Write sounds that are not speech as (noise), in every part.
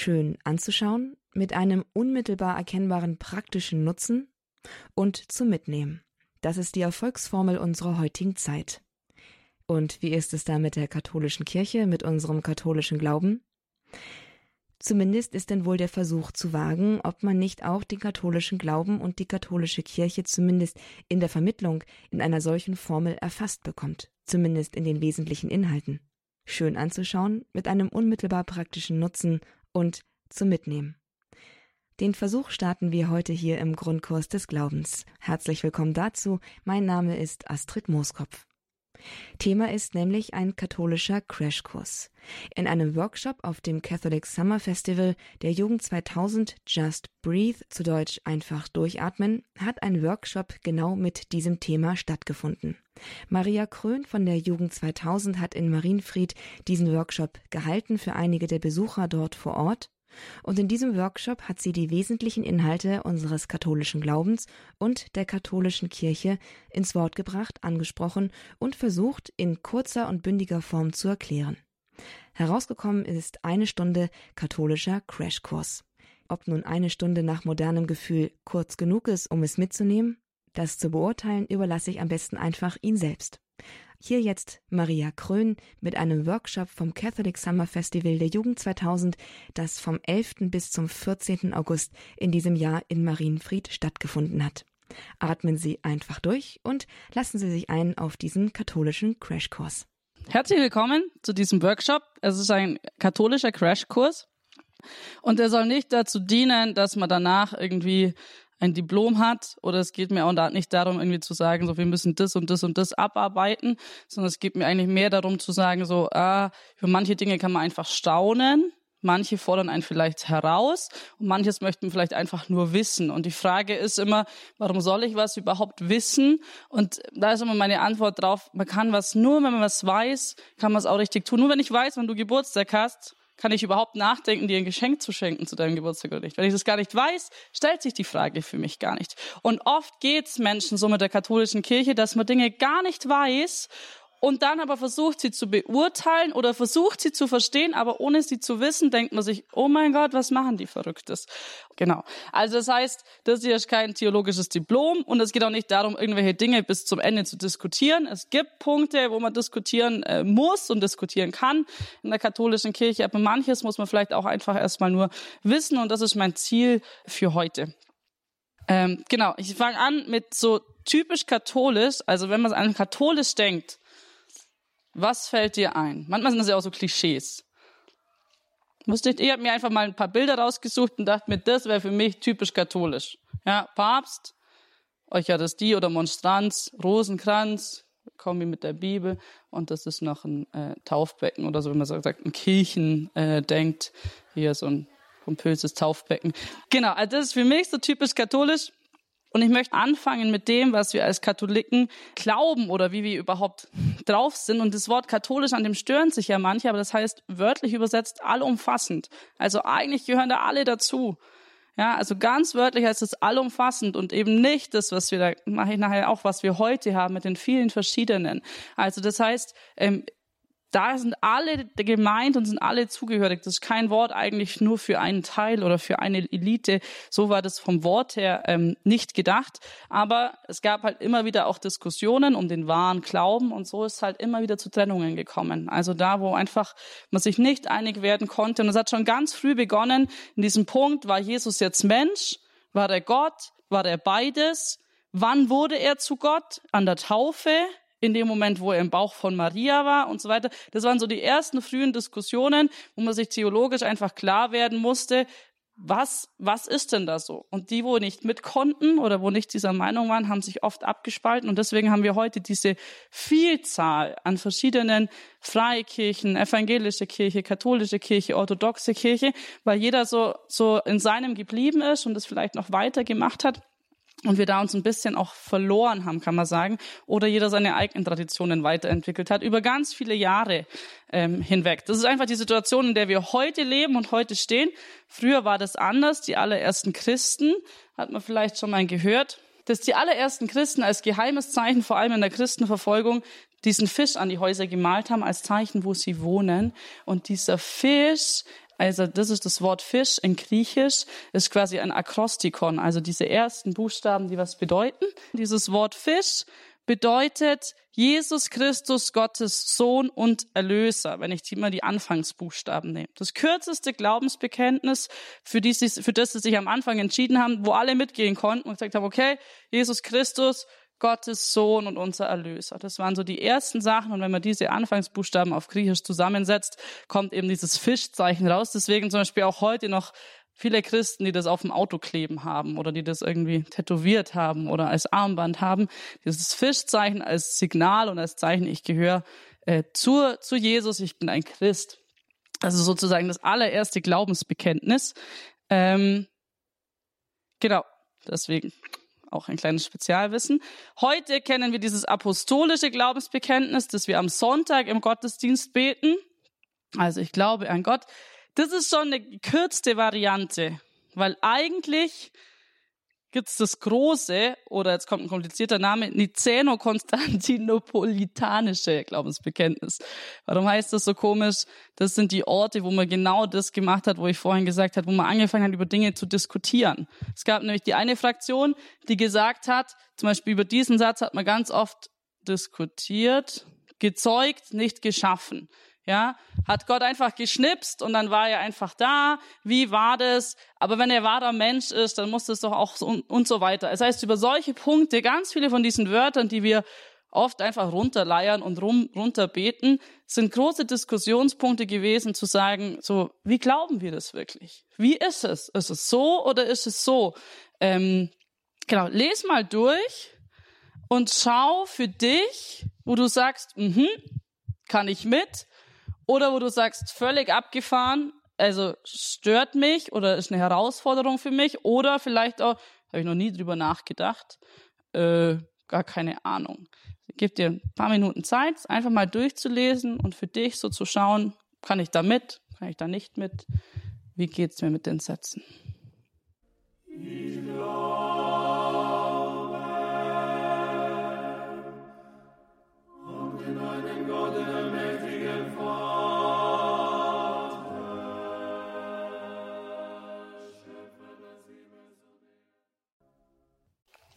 schön anzuschauen, mit einem unmittelbar erkennbaren praktischen Nutzen und zum Mitnehmen. Das ist die Erfolgsformel unserer heutigen Zeit. Und wie ist es da mit der katholischen Kirche, mit unserem katholischen Glauben? Zumindest ist denn wohl der Versuch zu wagen, ob man nicht auch den katholischen Glauben und die katholische Kirche zumindest in der Vermittlung in einer solchen Formel erfasst bekommt, zumindest in den wesentlichen Inhalten. Schön anzuschauen, mit einem unmittelbar praktischen Nutzen und zum Mitnehmen. Den Versuch starten wir heute hier im Grundkurs des Glaubens. Herzlich willkommen dazu. Mein Name ist Astrid Mooskopf. Thema ist nämlich ein katholischer Crashkurs. In einem Workshop auf dem Catholic Summer Festival der Jugend 2000 Just Breathe, zu Deutsch einfach durchatmen, hat ein Workshop genau mit diesem Thema stattgefunden. Maria Krön von der Jugend 2000 hat in Marienfried diesen Workshop gehalten für einige der Besucher dort vor Ort und in diesem Workshop hat sie die wesentlichen Inhalte unseres katholischen Glaubens und der katholischen Kirche ins Wort gebracht, angesprochen und versucht, in kurzer und bündiger Form zu erklären. Herausgekommen ist eine Stunde katholischer Crashkurs. Ob nun eine Stunde nach modernem Gefühl kurz genug ist, um es mitzunehmen, das zu beurteilen überlasse ich am besten einfach ihn selbst. Hier jetzt Maria Krön mit einem Workshop vom Catholic Summer Festival der Jugend 2000, das vom 11. bis zum 14. August in diesem Jahr in Marienfried stattgefunden hat. Atmen Sie einfach durch und lassen Sie sich ein auf diesen katholischen Crashkurs. Herzlich willkommen zu diesem Workshop. Es ist ein katholischer Crashkurs und er soll nicht dazu dienen, dass man danach irgendwie ein Diplom hat oder es geht mir auch nicht darum, irgendwie zu sagen, so wir müssen das und das und das abarbeiten, sondern es geht mir eigentlich mehr darum zu sagen, so ah, für manche Dinge kann man einfach staunen, manche fordern einen vielleicht heraus und manches möchten vielleicht einfach nur wissen. Und die Frage ist immer, warum soll ich was überhaupt wissen? Und da ist immer meine Antwort drauf, man kann was nur, wenn man was weiß, kann man es auch richtig tun. Nur wenn ich weiß, wenn du Geburtstag hast, kann ich überhaupt nachdenken, dir ein Geschenk zu schenken zu deinem Geburtstag oder nicht? Wenn ich das gar nicht weiß, stellt sich die Frage für mich gar nicht. Und oft geht's Menschen so mit der katholischen Kirche, dass man Dinge gar nicht weiß und dann aber versucht sie zu beurteilen oder versucht sie zu verstehen, aber ohne sie zu wissen, denkt man sich, oh mein Gott, was machen die Verrücktes? Genau. Also das heißt, das hier ist kein theologisches Diplom und es geht auch nicht darum, irgendwelche Dinge bis zum Ende zu diskutieren. Es gibt Punkte, wo man diskutieren äh, muss und diskutieren kann in der katholischen Kirche, aber manches muss man vielleicht auch einfach erstmal nur wissen und das ist mein Ziel für heute. Ähm, genau, ich fange an mit so typisch katholisch, also wenn man an katholisch denkt, was fällt dir ein? Manchmal sind das ja auch so Klischees. Musstet, ich habe mir einfach mal ein paar Bilder rausgesucht und dachte mir, das wäre für mich typisch katholisch. Ja, Papst, euch hat es die oder Monstranz, Rosenkranz, Kombi mit der Bibel und das ist noch ein äh, Taufbecken oder so, wie man sagt, ein Kirchen äh, denkt. Hier so ein pompöses Taufbecken. Genau, also das ist für mich so typisch katholisch. Und ich möchte anfangen mit dem, was wir als Katholiken glauben oder wie wir überhaupt drauf sind. Und das Wort katholisch, an dem stören sich ja manche, aber das heißt wörtlich übersetzt allumfassend. Also eigentlich gehören da alle dazu. Ja, also ganz wörtlich heißt es allumfassend und eben nicht das, was wir da mache ich nachher auch, was wir heute haben mit den vielen verschiedenen. Also das heißt, ähm, da sind alle gemeint und sind alle zugehörig. Das ist kein Wort eigentlich nur für einen Teil oder für eine Elite. So war das vom Wort her ähm, nicht gedacht. Aber es gab halt immer wieder auch Diskussionen um den wahren Glauben und so ist halt immer wieder zu Trennungen gekommen. Also da, wo einfach man sich nicht einig werden konnte. Und es hat schon ganz früh begonnen. In diesem Punkt war Jesus jetzt Mensch? War er Gott? War er beides? Wann wurde er zu Gott? An der Taufe? In dem Moment, wo er im Bauch von Maria war und so weiter. Das waren so die ersten frühen Diskussionen, wo man sich theologisch einfach klar werden musste, was, was ist denn da so? Und die, wo nicht mit konnten oder wo nicht dieser Meinung waren, haben sich oft abgespalten. Und deswegen haben wir heute diese Vielzahl an verschiedenen Freikirchen, evangelische Kirche, katholische Kirche, orthodoxe Kirche, weil jeder so, so in seinem geblieben ist und es vielleicht noch weiter gemacht hat und wir da uns ein bisschen auch verloren haben, kann man sagen, oder jeder seine eigenen Traditionen weiterentwickelt hat über ganz viele Jahre ähm, hinweg. Das ist einfach die Situation, in der wir heute leben und heute stehen. Früher war das anders. Die allerersten Christen hat man vielleicht schon mal gehört, dass die allerersten Christen als geheimes Zeichen, vor allem in der Christenverfolgung, diesen Fisch an die Häuser gemalt haben als Zeichen, wo sie wohnen. Und dieser Fisch Also das ist das Wort Fisch in Griechisch, ist quasi ein Akrostikon, also diese ersten Buchstaben, die was bedeuten. Dieses Wort Fisch bedeutet Jesus Christus, Gottes Sohn und Erlöser, wenn ich immer die Anfangsbuchstaben nehme. Das kürzeste Glaubensbekenntnis, für, die für das sie sich am Anfang entschieden haben, wo alle mitgehen konnten und gesagt haben, okay, Jesus Christus, Gottes Sohn und unser Erlöser. Das waren so die ersten Sachen. Und wenn man diese Anfangsbuchstaben auf Griechisch zusammensetzt, kommt eben dieses Fischzeichen raus. Deswegen zum Beispiel auch heute noch viele Christen, die das auf dem Auto kleben haben oder die das irgendwie tätowiert haben oder als Armband haben. Dieses Fischzeichen als Signal und als Zeichen, ich gehöre äh, zu, zu Jesus, ich bin ein Christ. Also sozusagen das allererste Glaubensbekenntnis. Ähm, genau, deswegen auch ein kleines Spezialwissen. Heute kennen wir dieses apostolische Glaubensbekenntnis, das wir am Sonntag im Gottesdienst beten. Also ich glaube an Gott. Das ist schon eine gekürzte Variante, weil eigentlich gibt's das große, oder jetzt kommt ein komplizierter Name, Niceno-Konstantinopolitanische Glaubensbekenntnis. Warum heißt das so komisch? Das sind die Orte, wo man genau das gemacht hat, wo ich vorhin gesagt habe, wo man angefangen hat, über Dinge zu diskutieren. Es gab nämlich die eine Fraktion, die gesagt hat, zum Beispiel über diesen Satz hat man ganz oft diskutiert, gezeugt, nicht geschaffen. Ja, hat Gott einfach geschnipst und dann war er einfach da. Wie war das? Aber wenn er wahrer Mensch ist, dann muss das doch auch so und, und so weiter. Das heißt, über solche Punkte, ganz viele von diesen Wörtern, die wir oft einfach runterleiern und rum, runterbeten, sind große Diskussionspunkte gewesen, zu sagen, so, wie glauben wir das wirklich? Wie ist es? Ist es so oder ist es so? Ähm, genau, les mal durch und schau für dich, wo du sagst, mhm, kann ich mit, oder wo du sagst, völlig abgefahren, also stört mich oder ist eine Herausforderung für mich. Oder vielleicht auch, habe ich noch nie drüber nachgedacht, äh, gar keine Ahnung. Gib dir ein paar Minuten Zeit, einfach mal durchzulesen und für dich so zu schauen, kann ich da mit, kann ich da nicht mit, wie geht's mir mit den Sätzen. Ich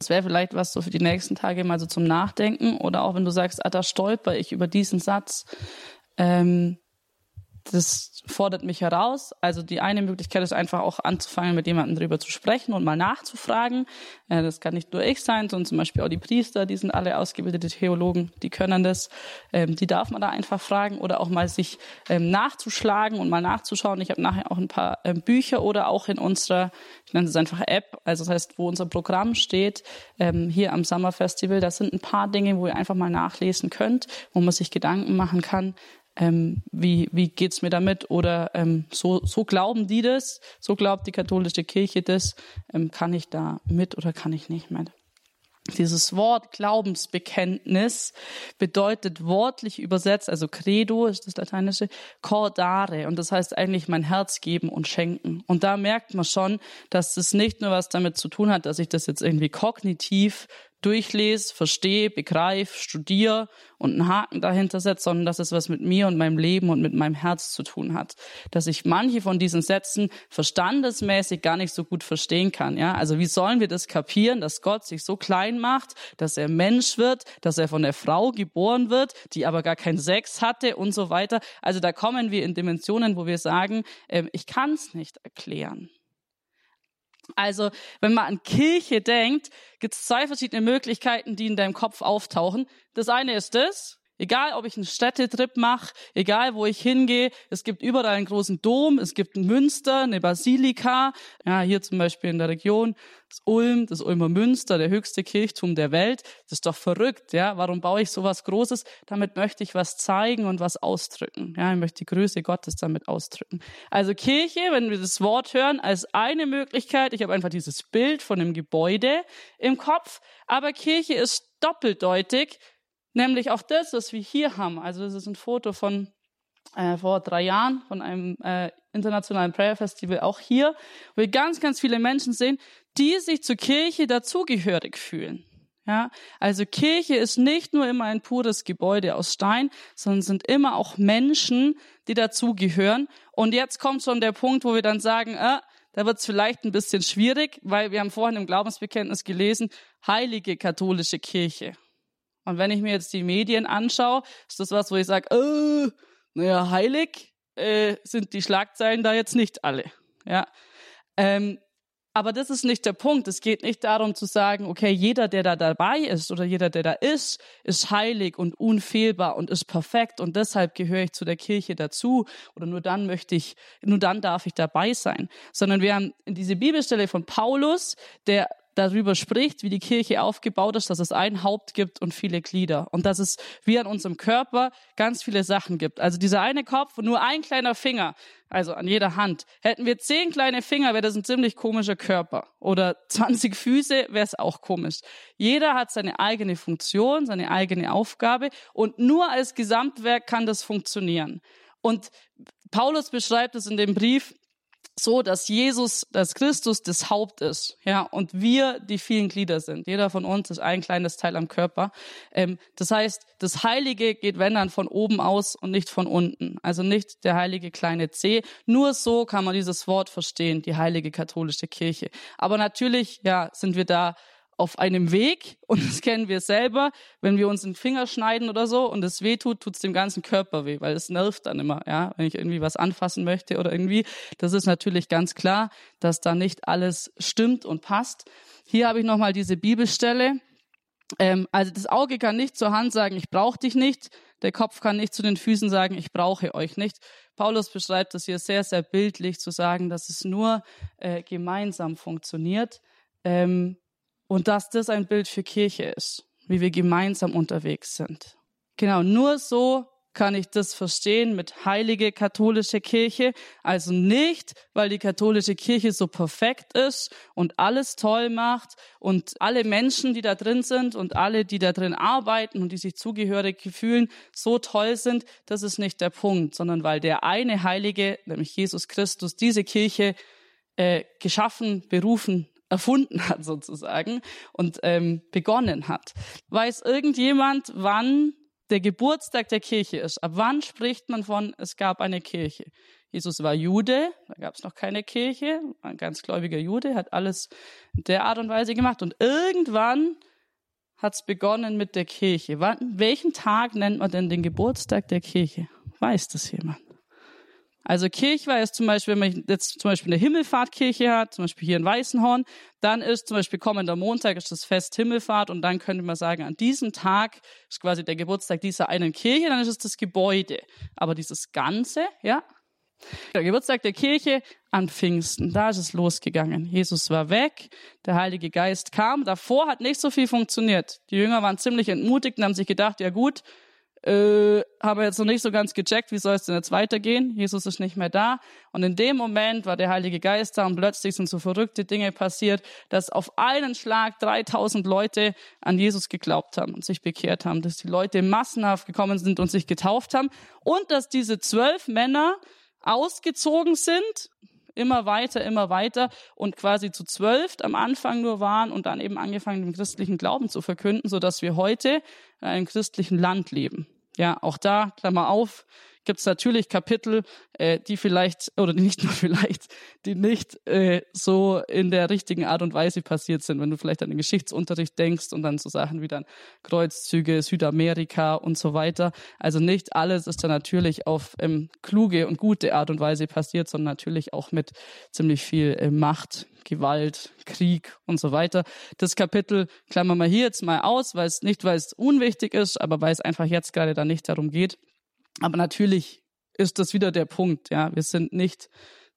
Das wäre vielleicht was so für die nächsten Tage mal so zum Nachdenken oder auch wenn du sagst, ah, da stolper ich über diesen Satz. Ähm, das fordert mich heraus. Also die eine Möglichkeit ist einfach auch anzufangen, mit jemandem darüber zu sprechen und mal nachzufragen. Äh, das kann nicht nur ich sein, sondern zum Beispiel auch die Priester, die sind alle ausgebildete Theologen, die können das. Ähm, die darf man da einfach fragen oder auch mal sich ähm, nachzuschlagen und mal nachzuschauen. Ich habe nachher auch ein paar ähm, Bücher oder auch in unserer, ich nenne es einfach App, also das heißt, wo unser Programm steht, hier am Summer Festival, da sind ein paar Dinge, wo ihr einfach mal nachlesen könnt, wo man sich Gedanken machen kann, ähm, wie, wie geht's mir damit? Oder ähm, so, so glauben die das, so glaubt die katholische Kirche das, ähm, kann ich da mit oder kann ich nicht mit? Dieses Wort Glaubensbekenntnis bedeutet wortlich übersetzt, also Credo ist das lateinische, cordare. Und das heißt eigentlich mein Herz geben und schenken. Und da merkt man schon, dass es nicht nur was damit zu tun hat, dass ich das jetzt irgendwie kognitiv durchlese, verstehe, begreife, studiere und einen Haken dahinter setze, sondern dass es was mit mir und meinem Leben und mit meinem Herz zu tun hat. Dass ich manche von diesen Sätzen verstandesmäßig gar nicht so gut verstehen kann. Ja, also wie sollen wir das kapieren, dass Gott sich so klein macht, dass er Mensch wird, dass er von der Frau geboren wird, die aber gar keinen Sex hatte und so weiter. Also da kommen wir in Dimensionen, wo wir sagen, äh, ich kann es nicht erklären. Also, wenn man an Kirche denkt, gibt es zwei verschiedene Möglichkeiten, die in deinem Kopf auftauchen. Das eine ist das, Egal, ob ich einen Städtetrip mache, egal, wo ich hingehe, es gibt überall einen großen Dom, es gibt ein Münster, eine Basilika. Ja, hier zum Beispiel in der Region, das Ulm, das Ulmer Münster, der höchste Kirchturm der Welt. Das ist doch verrückt, ja. Warum baue ich sowas Großes? Damit möchte ich was zeigen und was ausdrücken. Ja, ich möchte die Größe Gottes damit ausdrücken. Also Kirche, wenn wir das Wort hören, als eine Möglichkeit. Ich habe einfach dieses Bild von einem Gebäude im Kopf. Aber Kirche ist doppeldeutig, Nämlich auch das, was wir hier haben. Also das ist ein Foto von äh, vor drei Jahren von einem äh, internationalen Prayer Festival auch hier, wo wir ganz, ganz viele Menschen sehen, die sich zur Kirche dazugehörig fühlen. Ja, also Kirche ist nicht nur immer ein pures Gebäude aus Stein, sondern sind immer auch Menschen, die dazugehören. Und jetzt kommt schon der Punkt, wo wir dann sagen, äh, da wird es vielleicht ein bisschen schwierig, weil wir haben vorhin im Glaubensbekenntnis gelesen, heilige katholische Kirche. Und wenn ich mir jetzt die Medien anschaue, ist das was, wo ich sage, äh, naja, heilig äh, sind die Schlagzeilen da jetzt nicht alle. Ja, ähm, aber das ist nicht der Punkt. Es geht nicht darum zu sagen, okay, jeder, der da dabei ist oder jeder, der da ist, ist heilig und unfehlbar und ist perfekt und deshalb gehöre ich zu der Kirche dazu oder nur dann möchte ich, nur dann darf ich dabei sein. Sondern wir haben diese Bibelstelle von Paulus, der darüber spricht, wie die Kirche aufgebaut ist, dass es ein Haupt gibt und viele Glieder und dass es wie an unserem Körper ganz viele Sachen gibt. Also dieser eine Kopf und nur ein kleiner Finger, also an jeder Hand. Hätten wir zehn kleine Finger, wäre das ein ziemlich komischer Körper. Oder 20 Füße, wäre es auch komisch. Jeder hat seine eigene Funktion, seine eigene Aufgabe und nur als Gesamtwerk kann das funktionieren. Und Paulus beschreibt es in dem Brief, so, dass Jesus, dass Christus das Haupt ist, ja, und wir die vielen Glieder sind. Jeder von uns ist ein kleines Teil am Körper. Ähm, das heißt, das Heilige geht, wenn dann, von oben aus und nicht von unten. Also nicht der heilige kleine C. Nur so kann man dieses Wort verstehen, die heilige katholische Kirche. Aber natürlich, ja, sind wir da auf einem Weg und das kennen wir selber, wenn wir uns den Finger schneiden oder so und es weh tut, tut es dem ganzen Körper weh, weil es nervt dann immer, ja, wenn ich irgendwie was anfassen möchte oder irgendwie. Das ist natürlich ganz klar, dass da nicht alles stimmt und passt. Hier habe ich nochmal diese Bibelstelle. Ähm, also das Auge kann nicht zur Hand sagen, ich brauche dich nicht. Der Kopf kann nicht zu den Füßen sagen, ich brauche euch nicht. Paulus beschreibt das hier sehr, sehr bildlich zu sagen, dass es nur äh, gemeinsam funktioniert. Ähm, und dass das ein Bild für Kirche ist, wie wir gemeinsam unterwegs sind. Genau, nur so kann ich das verstehen mit heilige katholische Kirche. Also nicht, weil die katholische Kirche so perfekt ist und alles toll macht und alle Menschen, die da drin sind und alle, die da drin arbeiten und die sich zugehörig fühlen, so toll sind. Das ist nicht der Punkt, sondern weil der eine Heilige, nämlich Jesus Christus, diese Kirche äh, geschaffen, berufen erfunden hat sozusagen und ähm, begonnen hat. Weiß irgendjemand, wann der Geburtstag der Kirche ist? Ab wann spricht man von, es gab eine Kirche? Jesus war Jude, da gab es noch keine Kirche, ein ganz gläubiger Jude, hat alles in der Art und Weise gemacht und irgendwann hat es begonnen mit der Kirche. Wann, welchen Tag nennt man denn den Geburtstag der Kirche? Weiß das jemand? Also Kirchweih ist zum Beispiel, wenn man jetzt zum Beispiel eine Himmelfahrtkirche hat, zum Beispiel hier in Weißenhorn, dann ist zum Beispiel kommender Montag ist das Fest Himmelfahrt und dann könnte man sagen, an diesem Tag ist quasi der Geburtstag dieser einen Kirche, dann ist es das Gebäude. Aber dieses Ganze, ja, der Geburtstag der Kirche an Pfingsten, da ist es losgegangen. Jesus war weg, der Heilige Geist kam. Davor hat nicht so viel funktioniert. Die Jünger waren ziemlich entmutigt und haben sich gedacht, ja gut, äh, haben wir jetzt noch nicht so ganz gecheckt, wie soll es denn jetzt weitergehen? Jesus ist nicht mehr da. Und in dem Moment war der Heilige Geist da und plötzlich sind so verrückte Dinge passiert, dass auf einen Schlag 3000 Leute an Jesus geglaubt haben und sich bekehrt haben, dass die Leute massenhaft gekommen sind und sich getauft haben und dass diese zwölf Männer ausgezogen sind, immer weiter, immer weiter und quasi zu zwölf am Anfang nur waren und dann eben angefangen, den christlichen Glauben zu verkünden, so dass wir heute in einem christlichen Land leben. Ja, auch da, Klammer auf, gibt es natürlich Kapitel, äh, die vielleicht, oder nicht nur (laughs) vielleicht, die nicht äh, so in der richtigen Art und Weise passiert sind, wenn du vielleicht an den Geschichtsunterricht denkst und dann so Sachen wie dann Kreuzzüge, Südamerika und so weiter. Also nicht alles ist da natürlich auf ähm, kluge und gute Art und Weise passiert, sondern natürlich auch mit ziemlich viel äh, Macht, Gewalt, Krieg und so weiter. Das Kapitel klammern wir hier jetzt mal aus, weil es nicht, weil es unwichtig ist, aber weil es einfach jetzt gerade da nicht darum geht. Aber natürlich ist das wieder der Punkt, ja. Wir sind nicht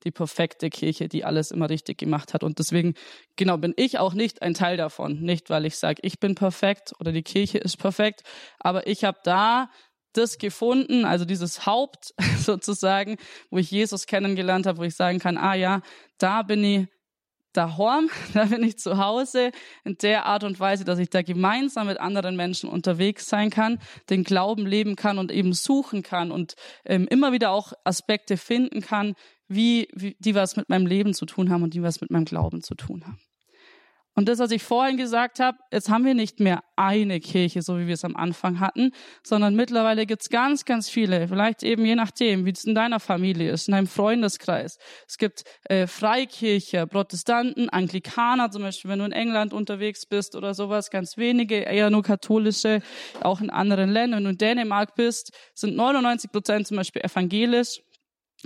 die perfekte Kirche, die alles immer richtig gemacht hat. Und deswegen, genau, bin ich auch nicht ein Teil davon. Nicht, weil ich sage, ich bin perfekt oder die Kirche ist perfekt, aber ich habe da das gefunden, also dieses Haupt (laughs) sozusagen, wo ich Jesus kennengelernt habe, wo ich sagen kann, ah ja, da bin ich daheim, (laughs) da bin ich zu Hause in der Art und Weise, dass ich da gemeinsam mit anderen Menschen unterwegs sein kann, den Glauben leben kann und eben suchen kann und ähm, immer wieder auch Aspekte finden kann, wie, wie die was mit meinem Leben zu tun haben und die was mit meinem Glauben zu tun haben. Und das, was ich vorhin gesagt habe, jetzt haben wir nicht mehr eine Kirche, so wie wir es am Anfang hatten, sondern mittlerweile gibt's ganz, ganz viele. Vielleicht eben je nachdem, wie es in deiner Familie ist, in deinem Freundeskreis. Es gibt äh, Freikirche, Protestanten, Anglikaner zum Beispiel, wenn du in England unterwegs bist oder sowas, ganz wenige, eher nur katholische, auch in anderen Ländern. Wenn du in Dänemark bist, sind 99 Prozent zum Beispiel evangelisch.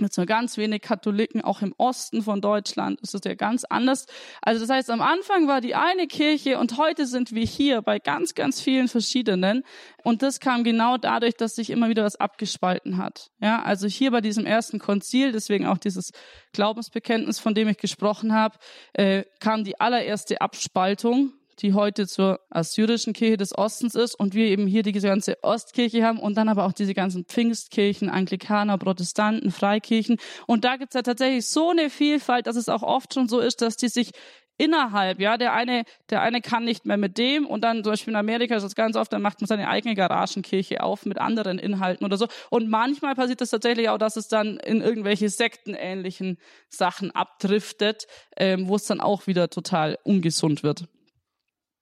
Jetzt nur ganz wenig Katholiken, auch im Osten von Deutschland ist es ja ganz anders. Also das heißt, am Anfang war die eine Kirche und heute sind wir hier bei ganz, ganz vielen verschiedenen. Und das kam genau dadurch, dass sich immer wieder was abgespalten hat. Ja, also hier bei diesem ersten Konzil, deswegen auch dieses Glaubensbekenntnis, von dem ich gesprochen habe, äh, kam die allererste Abspaltung die heute zur assyrischen Kirche des Ostens ist und wir eben hier die ganze Ostkirche haben und dann aber auch diese ganzen Pfingstkirchen, Anglikaner, Protestanten, Freikirchen. Und da gibt's ja tatsächlich so eine Vielfalt, dass es auch oft schon so ist, dass die sich innerhalb, ja, der eine, der eine kann nicht mehr mit dem und dann zum Beispiel in Amerika ist das ganz oft, dann macht man seine eigene Garagenkirche auf mit anderen Inhalten oder so. Und manchmal passiert das tatsächlich auch, dass es dann in irgendwelche sektenähnlichen Sachen abdriftet, ähm, wo es dann auch wieder total ungesund wird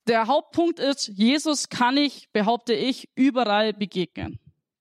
der Hauptpunkt ist, Jesus kann ich, behaupte ich, überall begegnen.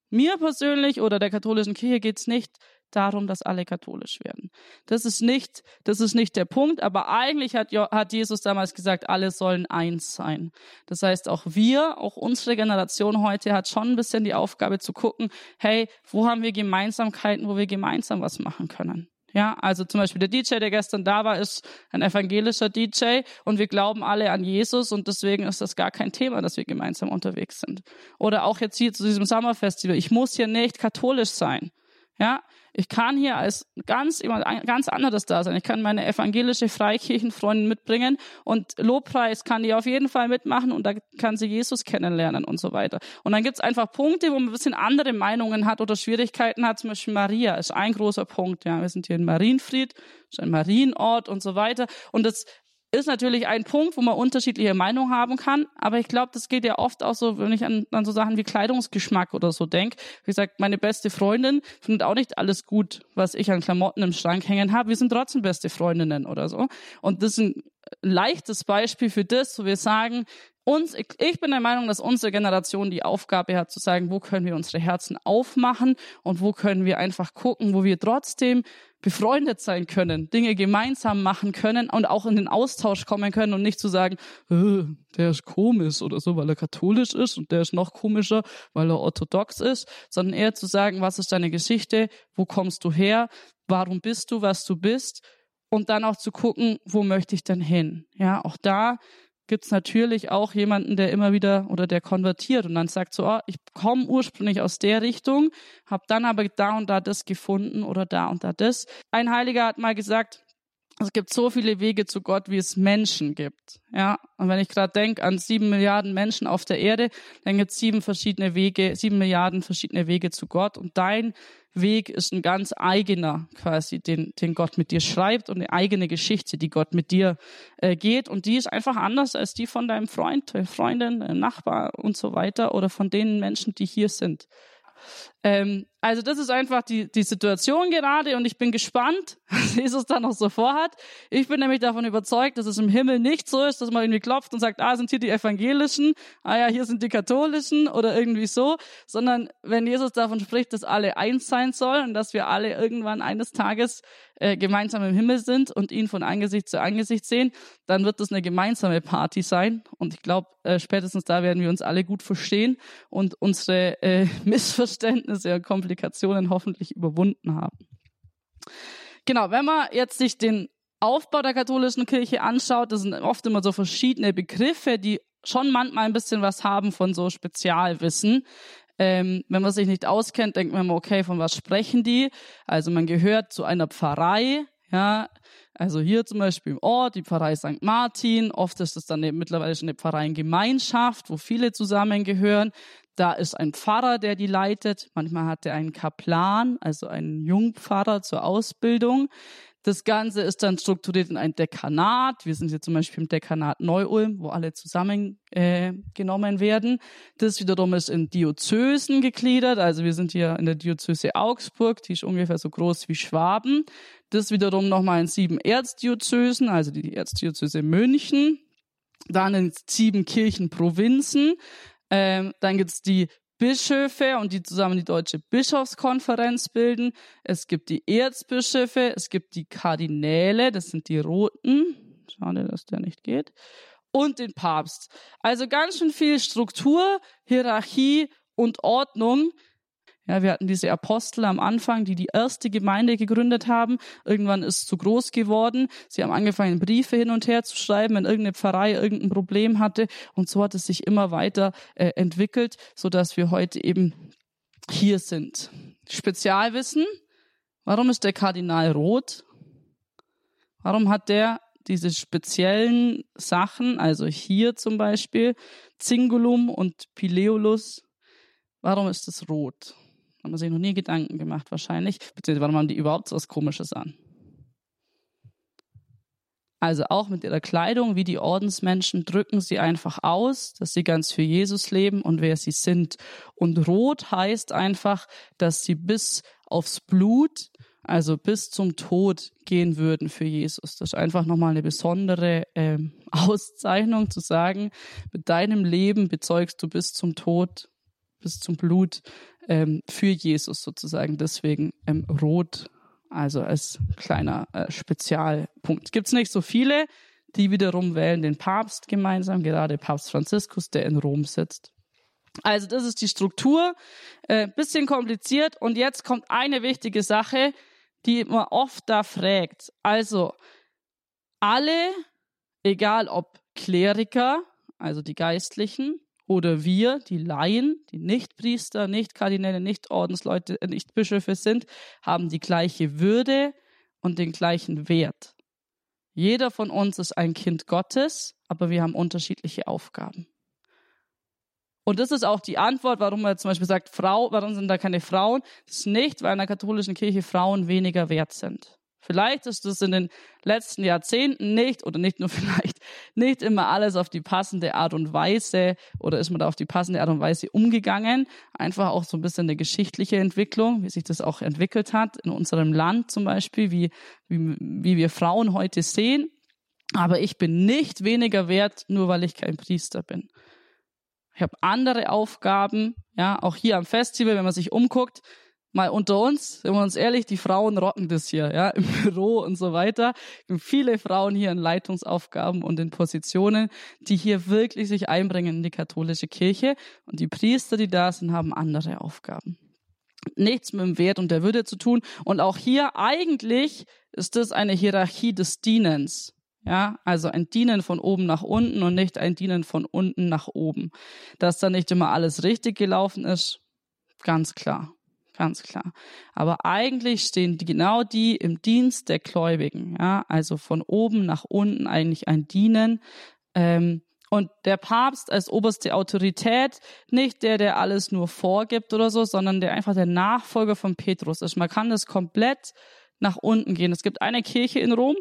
Mir persönlich oder der katholischen Kirche geht es nicht darum, dass alle katholisch werden. Das ist nicht, das ist nicht der Punkt, aber eigentlich hat, hat Jesus damals gesagt, alle sollen eins sein. Das heißt, auch wir, auch unsere Generation heute hat schon ein bisschen die Aufgabe zu gucken, hey, wo haben wir Gemeinsamkeiten, wo wir gemeinsam was machen können. Ja, also zum Beispiel der DJ, der gestern da war, ist ein evangelischer DJ und wir glauben alle an Jesus und deswegen ist das gar kein Thema, dass wir gemeinsam unterwegs sind. Oder auch jetzt hier zu diesem Sommerfestival. Ich muss hier nicht katholisch sein. Ja, ich kann hier als ganz jemand ganz anderes da sein. Ich kann meine evangelische Freikirchenfreundin mitbringen und Lobpreis kann die auf jeden Fall mitmachen und da kann sie Jesus kennenlernen und so weiter. Und dann gibt's einfach Punkte, wo man ein bisschen andere Meinungen hat oder Schwierigkeiten hat. Zum Beispiel Maria ist ein großer Punkt. Ja, wir sind hier in Marienfried, ist ein Marienort und so weiter. Und das ist natürlich ein Punkt, wo man unterschiedliche Meinungen haben kann, aber ich glaube, das geht ja oft auch so, wenn ich an, an so Sachen wie Kleidungsgeschmack oder so denke. Wie gesagt, meine beste Freundin findet auch nicht alles gut, was ich an Klamotten im Schrank hängen habe. Wir sind trotzdem beste Freundinnen oder so. Und das ist ein leichtes Beispiel für das, wo wir sagen, uns, ich bin der Meinung, dass unsere Generation die Aufgabe hat zu sagen, wo können wir unsere Herzen aufmachen und wo können wir einfach gucken, wo wir trotzdem befreundet sein können, Dinge gemeinsam machen können und auch in den Austausch kommen können und nicht zu sagen, äh, der ist komisch oder so, weil er katholisch ist und der ist noch komischer, weil er orthodox ist, sondern eher zu sagen, was ist deine Geschichte, wo kommst du her, warum bist du, was du bist? Und dann auch zu gucken, wo möchte ich denn hin? Ja, auch da gibt's natürlich auch jemanden, der immer wieder oder der konvertiert und dann sagt so, oh, ich komme ursprünglich aus der Richtung, habe dann aber da und da das gefunden oder da und da das. Ein Heiliger hat mal gesagt, es gibt so viele Wege zu Gott, wie es Menschen gibt. Ja, und wenn ich gerade denke an sieben Milliarden Menschen auf der Erde, dann gibt es sieben verschiedene Wege, sieben Milliarden verschiedene Wege zu Gott. Und dein Weg ist ein ganz eigener, quasi, den, den Gott mit dir schreibt und eine eigene Geschichte, die Gott mit dir äh, geht. Und die ist einfach anders als die von deinem Freund, Freundin, Nachbar und so weiter oder von den Menschen, die hier sind. Ähm, also das ist einfach die, die Situation gerade und ich bin gespannt, (laughs) was Jesus da noch so vorhat. Ich bin nämlich davon überzeugt, dass es im Himmel nicht so ist, dass man irgendwie klopft und sagt, ah, sind hier die Evangelischen, ah ja, hier sind die Katholischen oder irgendwie so, sondern wenn Jesus davon spricht, dass alle eins sein sollen und dass wir alle irgendwann eines Tages äh, gemeinsam im Himmel sind und ihn von Angesicht zu Angesicht sehen, dann wird das eine gemeinsame Party sein und ich glaube, äh, spätestens da werden wir uns alle gut verstehen und unsere äh, (laughs) Missverständnisse und Komplikationen hoffentlich überwunden haben. Genau, wenn man jetzt sich den Aufbau der katholischen Kirche anschaut, das sind oft immer so verschiedene Begriffe, die schon manchmal ein bisschen was haben von so Spezialwissen. Ähm, wenn man sich nicht auskennt, denkt man immer, okay, von was sprechen die? Also man gehört zu einer Pfarrei, ja, also hier zum Beispiel im Ort, die Pfarrei St. Martin, oft ist es dann eben mittlerweile schon eine Pfarreiengemeinschaft, wo viele zusammengehören. Da ist ein Pfarrer, der die leitet. Manchmal hat er einen Kaplan, also einen Jungpfarrer zur Ausbildung. Das Ganze ist dann strukturiert in ein Dekanat. Wir sind hier zum Beispiel im Dekanat Neu-Ulm, wo alle zusammengenommen äh, werden. Das wiederum ist in Diözesen gegliedert. Also wir sind hier in der Diözese Augsburg, die ist ungefähr so groß wie Schwaben. Das wiederum nochmal in sieben Erzdiözesen, also die Erzdiözese München, Dann in sieben Kirchenprovinzen. Ähm, dann gibt's die Bischöfe und die zusammen die deutsche Bischofskonferenz bilden. Es gibt die Erzbischöfe, es gibt die Kardinäle, das sind die Roten. Schade, dass der nicht geht. Und den Papst. Also ganz schön viel Struktur, Hierarchie und Ordnung. Ja, wir hatten diese Apostel am Anfang, die die erste Gemeinde gegründet haben. Irgendwann ist es zu groß geworden. Sie haben angefangen, Briefe hin und her zu schreiben, wenn irgendeine Pfarrei irgendein Problem hatte. Und so hat es sich immer weiter äh, entwickelt, so dass wir heute eben hier sind. Spezialwissen. Warum ist der Kardinal rot? Warum hat der diese speziellen Sachen, also hier zum Beispiel Zingulum und Pileolus, warum ist es rot? Haben sich noch nie Gedanken gemacht wahrscheinlich. Beziehungsweise warum haben die überhaupt so was Komisches an? Also auch mit ihrer Kleidung, wie die Ordensmenschen, drücken sie einfach aus, dass sie ganz für Jesus leben und wer sie sind. Und rot heißt einfach, dass sie bis aufs Blut, also bis zum Tod gehen würden für Jesus. Das ist einfach nochmal eine besondere äh, (laughs) Auszeichnung zu sagen, mit deinem Leben bezeugst du bis zum Tod, bis zum Blut ähm, für Jesus sozusagen. Deswegen ähm, rot, also als kleiner äh, Spezialpunkt. Gibt es nicht so viele, die wiederum wählen den Papst gemeinsam, gerade Papst Franziskus, der in Rom sitzt. Also das ist die Struktur, äh, bisschen kompliziert. Und jetzt kommt eine wichtige Sache, die man oft da fragt. Also alle, egal ob Kleriker, also die Geistlichen, oder wir, die Laien, die nicht Priester, nicht Kardinäle, nicht Ordensleute, äh, nicht Bischöfe sind, haben die gleiche Würde und den gleichen Wert. Jeder von uns ist ein Kind Gottes, aber wir haben unterschiedliche Aufgaben. Und das ist auch die Antwort, warum man zum Beispiel sagt, Frau, warum sind da keine Frauen? Das ist nicht, weil in der katholischen Kirche Frauen weniger wert sind. Vielleicht ist es in den letzten Jahrzehnten nicht oder nicht nur (laughs) vielleicht nicht immer alles auf die passende Art und Weise oder ist man da auf die passende Art und Weise umgegangen. Einfach auch so ein bisschen eine geschichtliche Entwicklung, wie sich das auch entwickelt hat in unserem Land zum Beispiel, wie, wie, wie wir Frauen heute sehen. Aber ich bin nicht weniger wert, nur weil ich kein Priester bin. Ich habe andere Aufgaben, ja, auch hier am Festival, wenn man sich umguckt, mal unter uns, sind wir uns ehrlich, die Frauen rocken das hier, ja, im (laughs) Büro und so weiter. Viele Frauen hier in Leitungsaufgaben und in Positionen, die hier wirklich sich einbringen in die katholische Kirche. Und die Priester, die da sind, haben andere Aufgaben. Nichts mit dem Wert und der Würde zu tun. Und auch hier eigentlich ist das eine Hierarchie des Dienens. Ja, also ein Dienen von oben nach unten und nicht ein Dienen von unten nach oben. Dass da nicht immer alles richtig gelaufen ist, ganz klar ganz klar. Aber eigentlich stehen die, genau die im Dienst der Gläubigen, ja, also von oben nach unten eigentlich ein Dienen. Ähm, und der Papst als oberste Autorität, nicht der, der alles nur vorgibt oder so, sondern der einfach der Nachfolger von Petrus ist. Man kann das komplett nach unten gehen. Es gibt eine Kirche in Rom,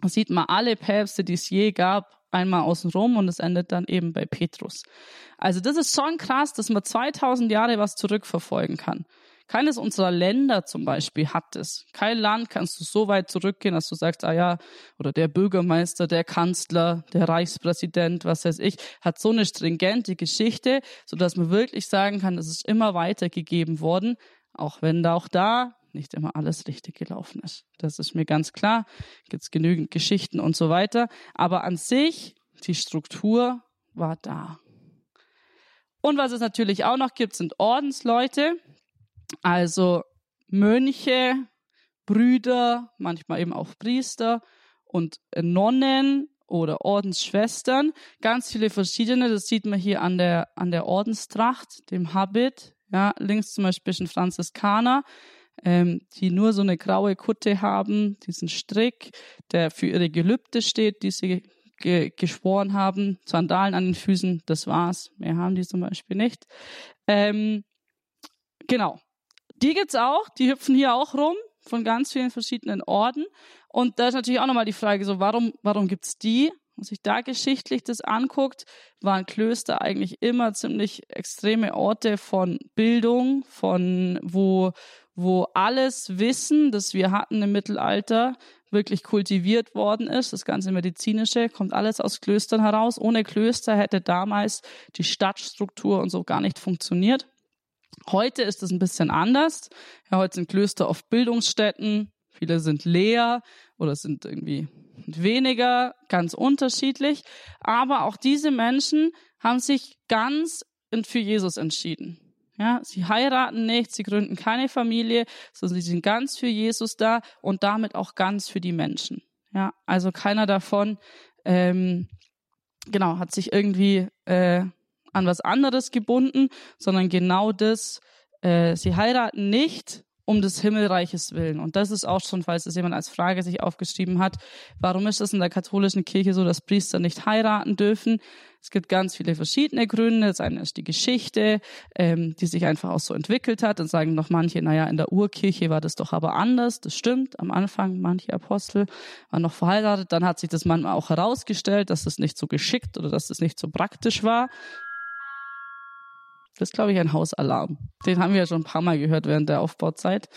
da sieht man alle Päpste, die es je gab, einmal außen rum und es endet dann eben bei Petrus. Also das ist schon krass, dass man 2000 Jahre was zurückverfolgen kann. Keines unserer Länder zum Beispiel hat es. Kein Land kannst du so weit zurückgehen, dass du sagst, ah ja, oder der Bürgermeister, der Kanzler, der Reichspräsident, was weiß ich, hat so eine stringente Geschichte, so dass man wirklich sagen kann, es ist immer weitergegeben worden, auch wenn da auch da nicht immer alles richtig gelaufen ist. Das ist mir ganz klar. Gibt genügend Geschichten und so weiter. Aber an sich, die Struktur war da. Und was es natürlich auch noch gibt, sind Ordensleute. Also Mönche, Brüder, manchmal eben auch Priester und Nonnen oder Ordensschwestern. Ganz viele verschiedene. Das sieht man hier an der, an der Ordenstracht, dem Habit. Ja, links zum Beispiel ein Franziskaner, ähm, die nur so eine graue Kutte haben, diesen Strick, der für ihre Gelübde steht, die sie ge geschworen haben. Sandalen an den Füßen, das war's. Mehr haben die zum Beispiel nicht. Ähm, genau. Die gibt's auch, die hüpfen hier auch rum von ganz vielen verschiedenen Orden. Und da ist natürlich auch nochmal die Frage, so warum, warum gibt's die? Wenn sich da geschichtlich das anguckt, waren Klöster eigentlich immer ziemlich extreme Orte von Bildung, von wo, wo alles Wissen, das wir hatten im Mittelalter, wirklich kultiviert worden ist. Das ganze medizinische kommt alles aus Klöstern heraus. Ohne Klöster hätte damals die Stadtstruktur und so gar nicht funktioniert. Heute ist es ein bisschen anders. Ja, heute sind Klöster oft Bildungsstätten. Viele sind leer oder sind irgendwie weniger, ganz unterschiedlich. Aber auch diese Menschen haben sich ganz für Jesus entschieden. Ja, sie heiraten nicht, sie gründen keine Familie, sondern sie sind ganz für Jesus da und damit auch ganz für die Menschen. Ja, also keiner davon, ähm, genau, hat sich irgendwie äh, an was anderes gebunden, sondern genau das, äh, sie heiraten nicht um des Himmelreiches willen. Und das ist auch schon, falls es jemand als Frage sich aufgeschrieben hat, warum ist es in der katholischen Kirche so, dass Priester nicht heiraten dürfen? Es gibt ganz viele verschiedene Gründe. Das eine ist die Geschichte, ähm, die sich einfach auch so entwickelt hat. Dann sagen noch manche, naja, in der Urkirche war das doch aber anders. Das stimmt. Am Anfang, manche Apostel waren noch verheiratet. Dann hat sich das manchmal auch herausgestellt, dass das nicht so geschickt oder dass das nicht so praktisch war. Das ist, glaube ich, ein Hausalarm. Den haben wir ja schon ein paar Mal gehört während der Aufbauzeit.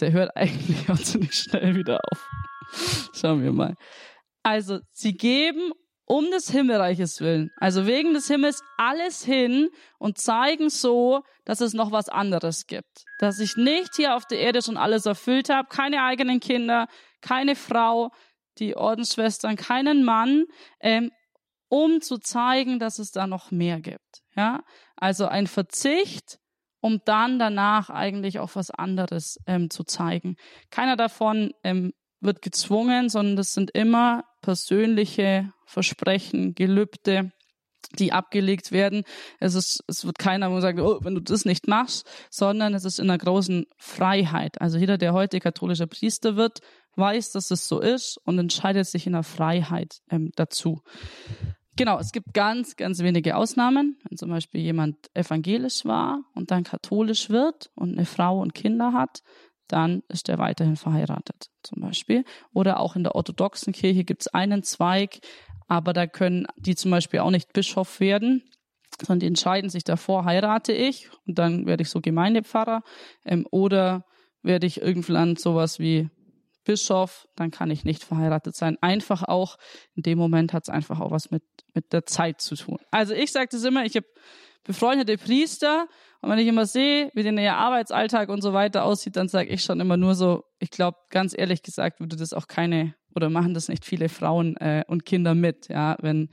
Der hört (laughs) eigentlich auch ziemlich schnell wieder auf. Schauen wir mal. Also, sie geben um des Himmelreiches willen, also wegen des Himmels, alles hin und zeigen so, dass es noch was anderes gibt. Dass ich nicht hier auf der Erde schon alles erfüllt habe, keine eigenen Kinder, keine Frau, die Ordensschwestern, keinen Mann, ähm, um zu zeigen, dass es da noch mehr gibt. Ja, also ein Verzicht, um dann danach eigentlich auch was anderes ähm, zu zeigen. Keiner davon ähm, wird gezwungen, sondern das sind immer persönliche Versprechen, Gelübde, die abgelegt werden. Es ist, es wird keiner sagt, oh, wenn du das nicht machst, sondern es ist in einer großen Freiheit. Also jeder, der heute katholischer Priester wird, weiß, dass es so ist und entscheidet sich in der Freiheit ähm, dazu. Genau, es gibt ganz, ganz wenige Ausnahmen. Wenn zum Beispiel jemand evangelisch war und dann katholisch wird und eine Frau und Kinder hat, dann ist er weiterhin verheiratet, zum Beispiel. Oder auch in der orthodoxen Kirche gibt es einen Zweig, aber da können die zum Beispiel auch nicht Bischof werden, sondern die entscheiden sich davor, heirate ich und dann werde ich so Gemeindepfarrer ähm, oder werde ich irgendwann sowas wie Bischof, dann kann ich nicht verheiratet sein. Einfach auch, in dem Moment hat es einfach auch was mit, mit der Zeit zu tun. Also ich sage das immer, ich habe befreundete Priester und wenn ich immer sehe, wie denn ihr Arbeitsalltag und so weiter aussieht, dann sage ich schon immer nur so, ich glaube, ganz ehrlich gesagt, würde das auch keine oder machen das nicht viele Frauen äh, und Kinder mit, ja, wenn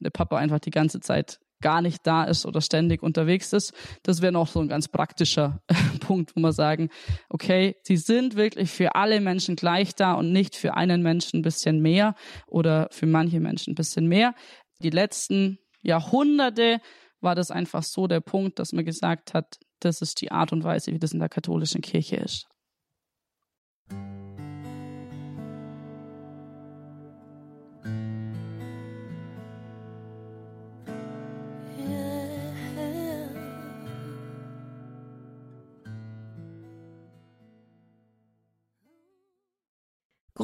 der Papa einfach die ganze Zeit gar nicht da ist oder ständig unterwegs ist. Das wäre noch so ein ganz praktischer (laughs) Punkt, wo wir sagen, okay, sie sind wirklich für alle Menschen gleich da und nicht für einen Menschen ein bisschen mehr oder für manche Menschen ein bisschen mehr. Die letzten Jahrhunderte war das einfach so der Punkt, dass man gesagt hat, das ist die Art und Weise, wie das in der katholischen Kirche ist.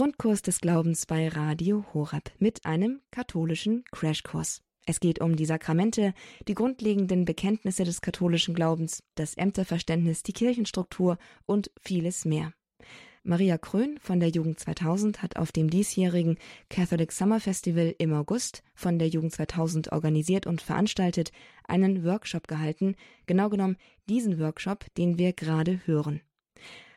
Grundkurs des Glaubens bei Radio Horeb mit einem katholischen Crashkurs. Es geht um die Sakramente, die grundlegenden Bekenntnisse des katholischen Glaubens, das Ämterverständnis, die Kirchenstruktur und vieles mehr. Maria Krön von der Jugend 2000 hat auf dem diesjährigen Catholic Summer Festival im August von der Jugend 2000 organisiert und veranstaltet einen Workshop gehalten, genau genommen diesen Workshop, den wir gerade hören.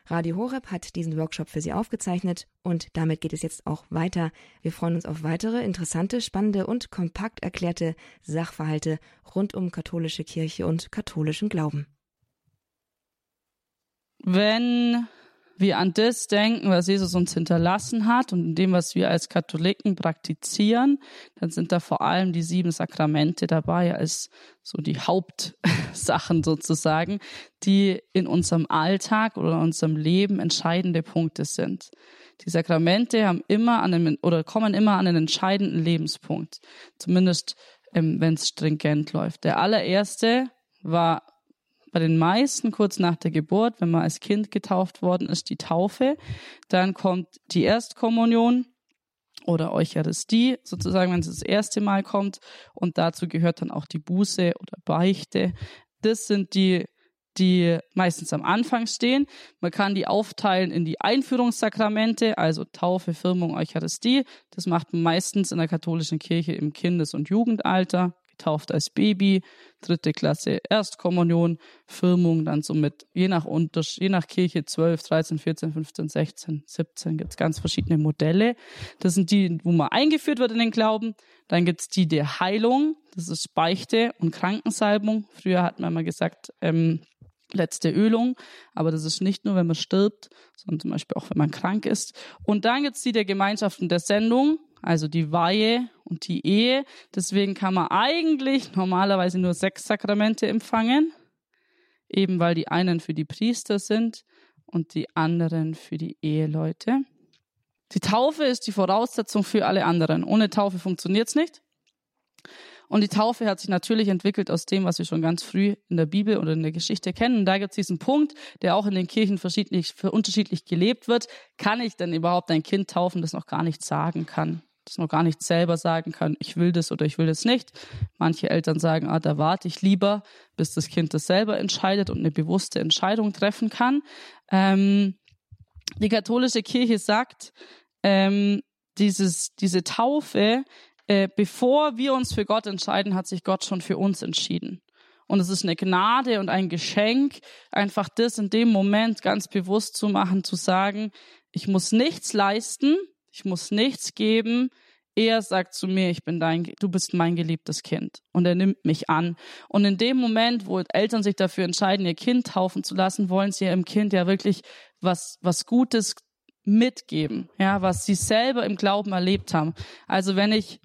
Radio Horeb hat diesen Workshop für Sie aufgezeichnet und damit geht es jetzt auch weiter. Wir freuen uns auf weitere interessante, spannende und kompakt erklärte Sachverhalte rund um katholische Kirche und katholischen Glauben. Wenn wir an das denken, was Jesus uns hinterlassen hat und in dem, was wir als Katholiken praktizieren, dann sind da vor allem die sieben Sakramente dabei als so die Hauptsachen (laughs) sozusagen, die in unserem Alltag oder in unserem Leben entscheidende Punkte sind. Die Sakramente haben immer an einem, oder kommen immer an einen entscheidenden Lebenspunkt. Zumindest, ähm, wenn es stringent läuft. Der allererste war bei den meisten kurz nach der Geburt, wenn man als Kind getauft worden ist, die Taufe. Dann kommt die Erstkommunion oder Eucharistie, sozusagen, wenn es das erste Mal kommt. Und dazu gehört dann auch die Buße oder Beichte. Das sind die die meistens am Anfang stehen. Man kann die aufteilen in die Einführungssakramente, also Taufe, Firmung, Eucharistie. Das macht man meistens in der katholischen Kirche im Kindes- und Jugendalter getauft als Baby, dritte Klasse Erstkommunion, Firmung dann so mit, je nach, je nach Kirche 12, 13, 14, 15, 16, 17 gibt's ganz verschiedene Modelle. Das sind die, wo man eingeführt wird in den Glauben. Dann gibt's die der Heilung, das ist Beichte und Krankensalbung. Früher hat man immer gesagt, ähm, letzte Ölung. Aber das ist nicht nur, wenn man stirbt, sondern zum Beispiel auch, wenn man krank ist. Und dann gibt's die der Gemeinschaften der Sendung also die Weihe und die Ehe. Deswegen kann man eigentlich normalerweise nur sechs Sakramente empfangen, eben weil die einen für die Priester sind und die anderen für die Eheleute. Die Taufe ist die Voraussetzung für alle anderen. Ohne Taufe funktioniert's nicht. Und die Taufe hat sich natürlich entwickelt aus dem, was wir schon ganz früh in der Bibel oder in der Geschichte kennen. Und da gibt es diesen Punkt, der auch in den Kirchen verschiedentlich, unterschiedlich gelebt wird. Kann ich denn überhaupt ein Kind taufen, das noch gar nichts sagen kann? Das noch gar nicht selber sagen kann, ich will das oder ich will das nicht. Manche Eltern sagen, ah, da warte ich lieber, bis das Kind das selber entscheidet und eine bewusste Entscheidung treffen kann. Ähm, die katholische Kirche sagt, ähm, dieses, diese Taufe, äh, bevor wir uns für Gott entscheiden, hat sich Gott schon für uns entschieden. Und es ist eine Gnade und ein Geschenk, einfach das in dem Moment ganz bewusst zu machen, zu sagen, ich muss nichts leisten, ich muss nichts geben. Er sagt zu mir, ich bin dein, du bist mein geliebtes Kind. Und er nimmt mich an. Und in dem Moment, wo Eltern sich dafür entscheiden, ihr Kind taufen zu lassen, wollen sie ihrem Kind ja wirklich was, was Gutes mitgeben, ja, was sie selber im Glauben erlebt haben. Also wenn ich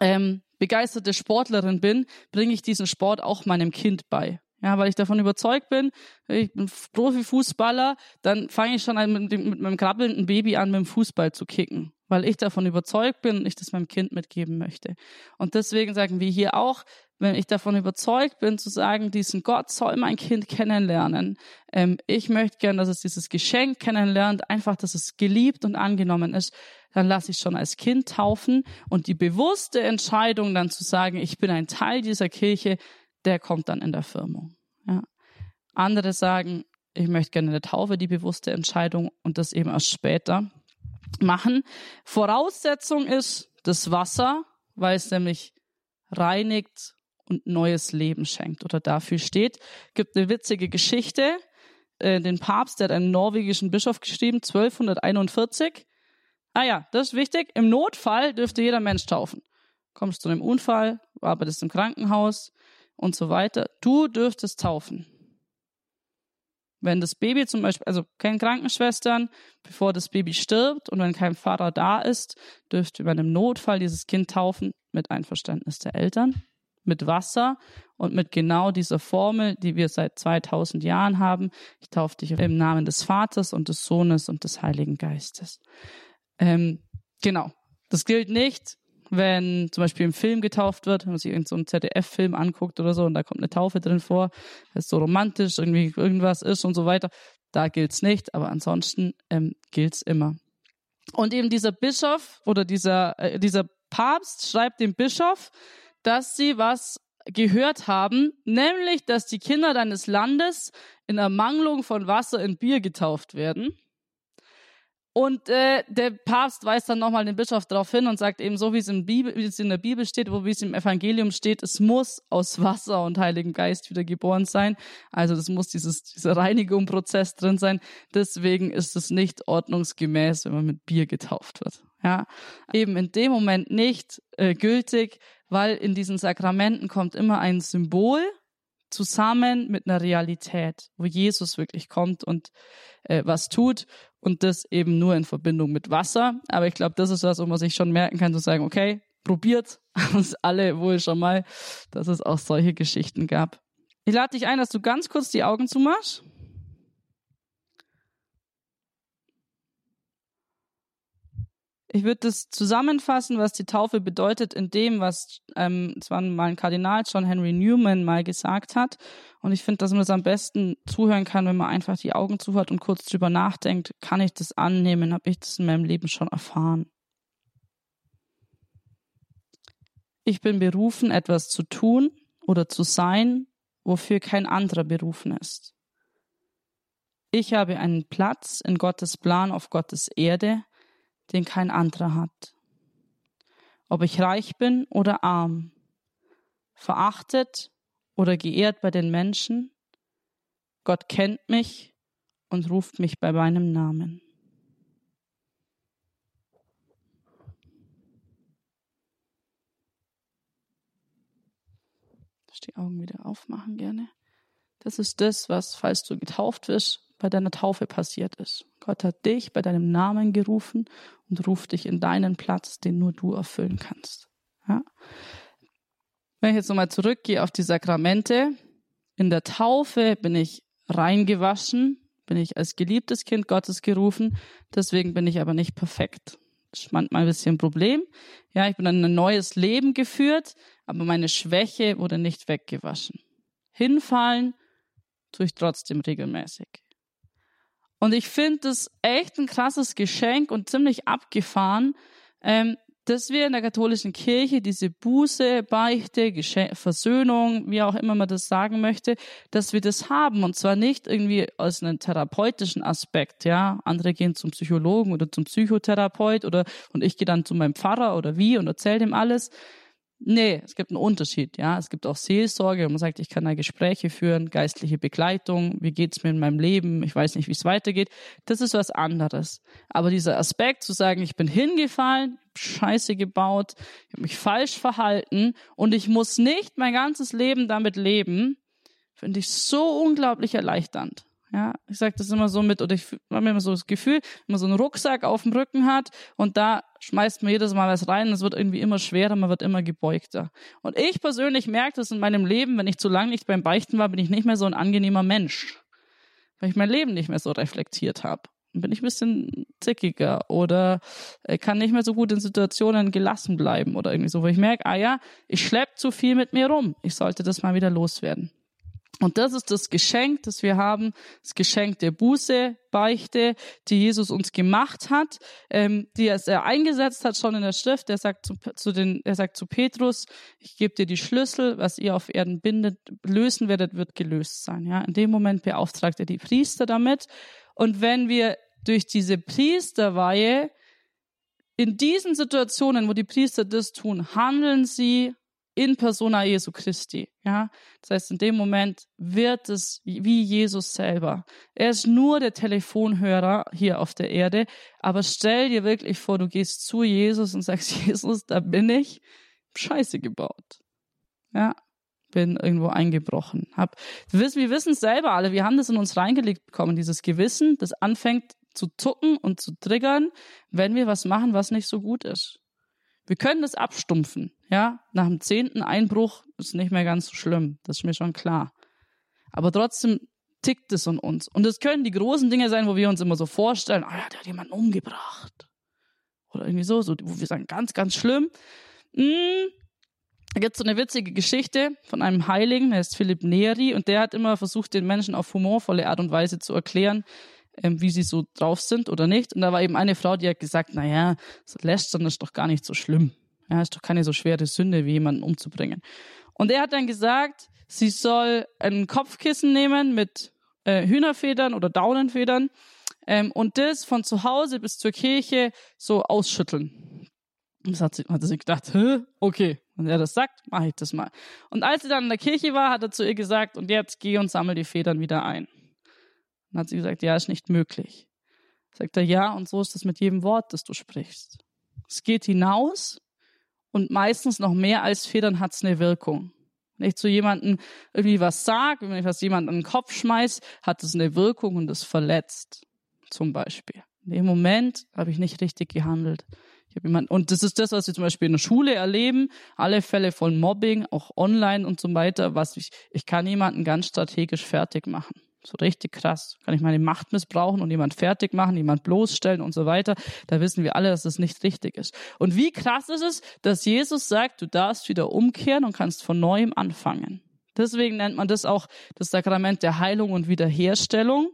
ähm, begeisterte Sportlerin bin, bringe ich diesen Sport auch meinem Kind bei. Ja, weil ich davon überzeugt bin, ich bin Profifußballer, dann fange ich schon mit, mit meinem krabbelnden Baby an, mit dem Fußball zu kicken, weil ich davon überzeugt bin und ich das meinem Kind mitgeben möchte. Und deswegen sagen wir hier auch, wenn ich davon überzeugt bin, zu sagen, diesen Gott soll mein Kind kennenlernen. Ähm, ich möchte gern, dass es dieses Geschenk kennenlernt, einfach, dass es geliebt und angenommen ist. Dann lasse ich schon als Kind taufen und die bewusste Entscheidung dann zu sagen, ich bin ein Teil dieser Kirche, der kommt dann in der Firmung. Ja. Andere sagen, ich möchte gerne eine Taufe, die bewusste Entscheidung und das eben erst später machen. Voraussetzung ist das Wasser, weil es nämlich reinigt und neues Leben schenkt oder dafür steht. Gibt eine witzige Geschichte. Äh, den Papst, der hat einen norwegischen Bischof geschrieben, 1241. Ah ja, das ist wichtig. Im Notfall dürfte jeder Mensch taufen. Kommst du zu einem Unfall, arbeitest im Krankenhaus, und so weiter. Du dürftest taufen. Wenn das Baby zum Beispiel, also keine Krankenschwestern, bevor das Baby stirbt und wenn kein Vater da ist, dürfte über einem Notfall dieses Kind taufen mit Einverständnis der Eltern, mit Wasser und mit genau dieser Formel, die wir seit 2000 Jahren haben. Ich taufe dich im Namen des Vaters und des Sohnes und des Heiligen Geistes. Ähm, genau. Das gilt nicht, wenn zum Beispiel im Film getauft wird, wenn man sich irgendeinen so ZDF-Film anguckt oder so und da kommt eine Taufe drin vor, ist so romantisch, irgendwie irgendwas ist und so weiter, da gilt's nicht, aber ansonsten ähm, gilt's immer. Und eben dieser Bischof oder dieser, äh, dieser Papst schreibt dem Bischof, dass sie was gehört haben, nämlich, dass die Kinder deines Landes in Ermangelung von Wasser in Bier getauft werden. Und äh, der Papst weist dann nochmal den Bischof darauf hin und sagt eben so, wie es, in Bibel, wie es in der Bibel steht, wo wie es im Evangelium steht, es muss aus Wasser und Heiligen Geist wieder geboren sein. Also das muss dieses, dieser Reinigungsprozess drin sein. Deswegen ist es nicht ordnungsgemäß, wenn man mit Bier getauft wird. Ja, eben in dem Moment nicht äh, gültig, weil in diesen Sakramenten kommt immer ein Symbol zusammen mit einer Realität, wo Jesus wirklich kommt und äh, was tut und das eben nur in Verbindung mit Wasser. Aber ich glaube, das ist was, wo man sich schon merken kann, zu sagen, okay, probiert (laughs) uns alle wohl schon mal, dass es auch solche Geschichten gab. Ich lade dich ein, dass du ganz kurz die Augen zumachst. Ich würde das zusammenfassen, was die Taufe bedeutet, in dem, was ähm, zwar mal ein Kardinal John Henry Newman mal gesagt hat. Und ich finde, dass man das am besten zuhören kann, wenn man einfach die Augen zuhört und kurz drüber nachdenkt, kann ich das annehmen, habe ich das in meinem Leben schon erfahren. Ich bin berufen, etwas zu tun oder zu sein, wofür kein anderer berufen ist. Ich habe einen Platz in Gottes Plan auf Gottes Erde, den kein anderer hat. Ob ich reich bin oder arm, verachtet oder geehrt bei den Menschen, Gott kennt mich und ruft mich bei meinem Namen. die Augen wieder aufmachen gerne. Das ist das, was, falls du getauft wirst, bei deiner Taufe passiert ist. Gott hat dich bei deinem Namen gerufen und ruft dich in deinen Platz, den nur du erfüllen kannst. Ja? Wenn ich jetzt nochmal zurückgehe auf die Sakramente, in der Taufe bin ich reingewaschen, bin ich als geliebtes Kind Gottes gerufen, deswegen bin ich aber nicht perfekt. Das ist manchmal ein bisschen ein Problem. Ja, ich bin in ein neues Leben geführt, aber meine Schwäche wurde nicht weggewaschen. Hinfallen tue ich trotzdem regelmäßig. Und ich finde das echt ein krasses Geschenk und ziemlich abgefahren, ähm, dass wir in der katholischen Kirche diese Buße, Beichte, Geschenk, Versöhnung, wie auch immer man das sagen möchte, dass wir das haben und zwar nicht irgendwie aus einem therapeutischen Aspekt, ja. Andere gehen zum Psychologen oder zum Psychotherapeut oder und ich gehe dann zu meinem Pfarrer oder wie und erzähle dem alles, Nee, es gibt einen Unterschied, ja. Es gibt auch Seelsorge, wo man sagt, ich kann da Gespräche führen, geistliche Begleitung, wie geht's mir in meinem Leben, ich weiß nicht, wie es weitergeht. Das ist was anderes. Aber dieser Aspekt zu sagen, ich bin hingefallen, Scheiße gebaut, ich habe mich falsch verhalten und ich muss nicht mein ganzes Leben damit leben, finde ich so unglaublich erleichternd. Ja, ich sage das immer so mit, oder ich habe immer so das Gefühl, wenn man so einen Rucksack auf dem Rücken hat und da schmeißt man jedes Mal was rein, es wird irgendwie immer schwerer, man wird immer gebeugter. Und ich persönlich merke das in meinem Leben, wenn ich zu lange nicht beim Beichten war, bin ich nicht mehr so ein angenehmer Mensch. Weil ich mein Leben nicht mehr so reflektiert habe. Bin ich ein bisschen zickiger oder äh, kann nicht mehr so gut in Situationen gelassen bleiben oder irgendwie so, wo ich merke, ah ja, ich schlepp zu viel mit mir rum. Ich sollte das mal wieder loswerden. Und das ist das Geschenk, das wir haben, das Geschenk der Buße, Beichte, die Jesus uns gemacht hat, ähm, die er eingesetzt hat schon in der Schrift. Er sagt zu, zu den, er sagt zu Petrus: Ich gebe dir die Schlüssel, was ihr auf Erden bindet, lösen werdet, wird gelöst sein. Ja, in dem Moment beauftragt er die Priester damit. Und wenn wir durch diese Priesterweihe in diesen Situationen, wo die Priester das tun, handeln sie in persona Jesu Christi. Ja, das heißt, in dem Moment wird es wie Jesus selber. Er ist nur der Telefonhörer hier auf der Erde, aber stell dir wirklich vor, du gehst zu Jesus und sagst, (laughs) Jesus, da bin ich, Scheiße gebaut. Ja, bin irgendwo eingebrochen. Hab, wir wissen, es selber alle, wir haben das in uns reingelegt bekommen, dieses Gewissen, das anfängt zu zucken und zu triggern, wenn wir was machen, was nicht so gut ist. Wir können das abstumpfen, ja. Nach dem zehnten Einbruch ist nicht mehr ganz so schlimm. Das ist mir schon klar. Aber trotzdem tickt es in uns. Und es können die großen Dinge sein, wo wir uns immer so vorstellen, ah ja, der hat jemanden umgebracht. Oder irgendwie so, so wo wir sagen, ganz, ganz schlimm. Hm, da gibt so eine witzige Geschichte von einem Heiligen, der ist Philipp Neri, und der hat immer versucht, den Menschen auf humorvolle Art und Weise zu erklären, ähm, wie sie so drauf sind oder nicht. Und da war eben eine Frau, die hat gesagt, naja, Lästern ist doch gar nicht so schlimm. Ja, ist doch keine so schwere Sünde, wie jemanden umzubringen. Und er hat dann gesagt, sie soll ein Kopfkissen nehmen mit äh, Hühnerfedern oder Daunenfedern ähm, und das von zu Hause bis zur Kirche so ausschütteln. Und das hat sie, hat sie gedacht, Hä? okay, wenn er das sagt, mache ich das mal. Und als sie dann in der Kirche war, hat er zu ihr gesagt, und jetzt geh und sammel die Federn wieder ein. Dann hat sie gesagt, ja, ist nicht möglich. Sagt er, ja, und so ist es mit jedem Wort, das du sprichst. Es geht hinaus und meistens noch mehr als Federn hat es eine Wirkung. Wenn ich zu jemandem irgendwie was sage, wenn ich was jemandem an den Kopf schmeiß, hat es eine Wirkung und es verletzt. Zum Beispiel. In dem Moment habe ich nicht richtig gehandelt. Ich habe jemanden, und das ist das, was wir zum Beispiel in der Schule erleben. Alle Fälle von Mobbing, auch online und so weiter, was ich, ich kann jemanden ganz strategisch fertig machen. So richtig krass. Kann ich meine Macht missbrauchen und jemand fertig machen, jemand bloßstellen und so weiter. Da wissen wir alle, dass das nicht richtig ist. Und wie krass ist es, dass Jesus sagt, du darfst wieder umkehren und kannst von neuem anfangen. Deswegen nennt man das auch das Sakrament der Heilung und Wiederherstellung.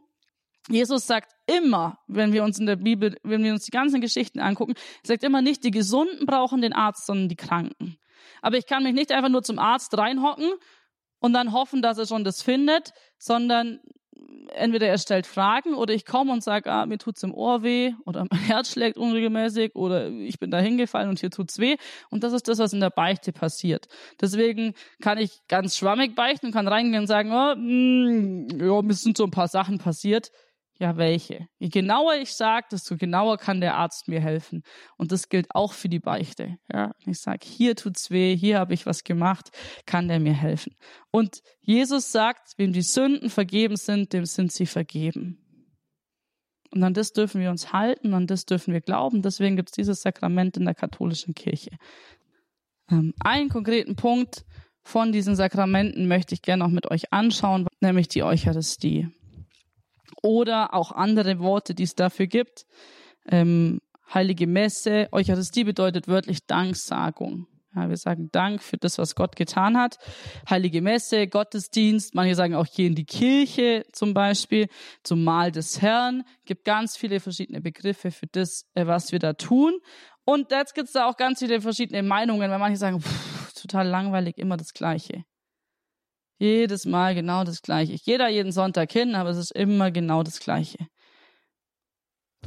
Jesus sagt immer, wenn wir uns in der Bibel, wenn wir uns die ganzen Geschichten angucken, sagt immer nicht, die Gesunden brauchen den Arzt, sondern die Kranken. Aber ich kann mich nicht einfach nur zum Arzt reinhocken und dann hoffen, dass er schon das findet, sondern entweder er stellt Fragen oder ich komme und sage, ah, mir tut's im Ohr weh oder (laughs) mein Herz schlägt unregelmäßig oder ich bin da hingefallen und hier tut's weh. Und das ist das, was in der Beichte passiert. Deswegen kann ich ganz schwammig beichten und kann reingehen und sagen, oh, mh, hm, ja, mir sind so ein paar Sachen passiert. Ja, welche? Je genauer ich sage, desto genauer kann der Arzt mir helfen. Und das gilt auch für die Beichte. Ja, ich sage, hier tut's weh, hier habe ich was gemacht, kann der mir helfen. Und Jesus sagt, wem die Sünden vergeben sind, dem sind sie vergeben. Und an das dürfen wir uns halten, an das dürfen wir glauben. Deswegen gibt es dieses Sakrament in der katholischen Kirche. Ähm, einen konkreten Punkt von diesen Sakramenten möchte ich gerne noch mit euch anschauen, nämlich die Eucharistie oder auch andere Worte, die es dafür gibt. Ähm, Heilige Messe, Eucharistie bedeutet wörtlich Danksagung. Ja, wir sagen Dank für das, was Gott getan hat. Heilige Messe, Gottesdienst, manche sagen auch hier in die Kirche zum Beispiel, zum Mahl des Herrn. Gibt ganz viele verschiedene Begriffe für das, äh, was wir da tun. Und jetzt gibt es da auch ganz viele verschiedene Meinungen, weil manche sagen, pff, total langweilig, immer das Gleiche. Jedes Mal genau das Gleiche. Ich gehe da jeden Sonntag hin, aber es ist immer genau das Gleiche.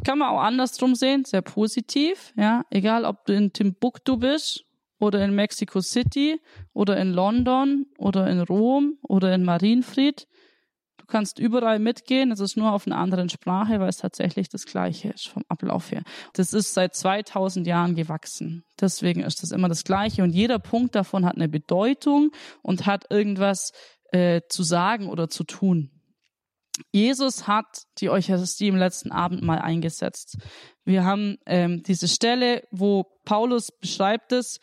Kann man auch andersrum sehen, sehr positiv, ja. Egal, ob du in Timbuktu bist oder in Mexico City oder in London oder in Rom oder in Marienfried. Du kannst überall mitgehen, es ist nur auf einer anderen Sprache, weil es tatsächlich das Gleiche ist vom Ablauf her. Das ist seit 2000 Jahren gewachsen. Deswegen ist das immer das Gleiche und jeder Punkt davon hat eine Bedeutung und hat irgendwas äh, zu sagen oder zu tun. Jesus hat die Eucharistie im letzten Abend mal eingesetzt. Wir haben ähm, diese Stelle, wo Paulus beschreibt es,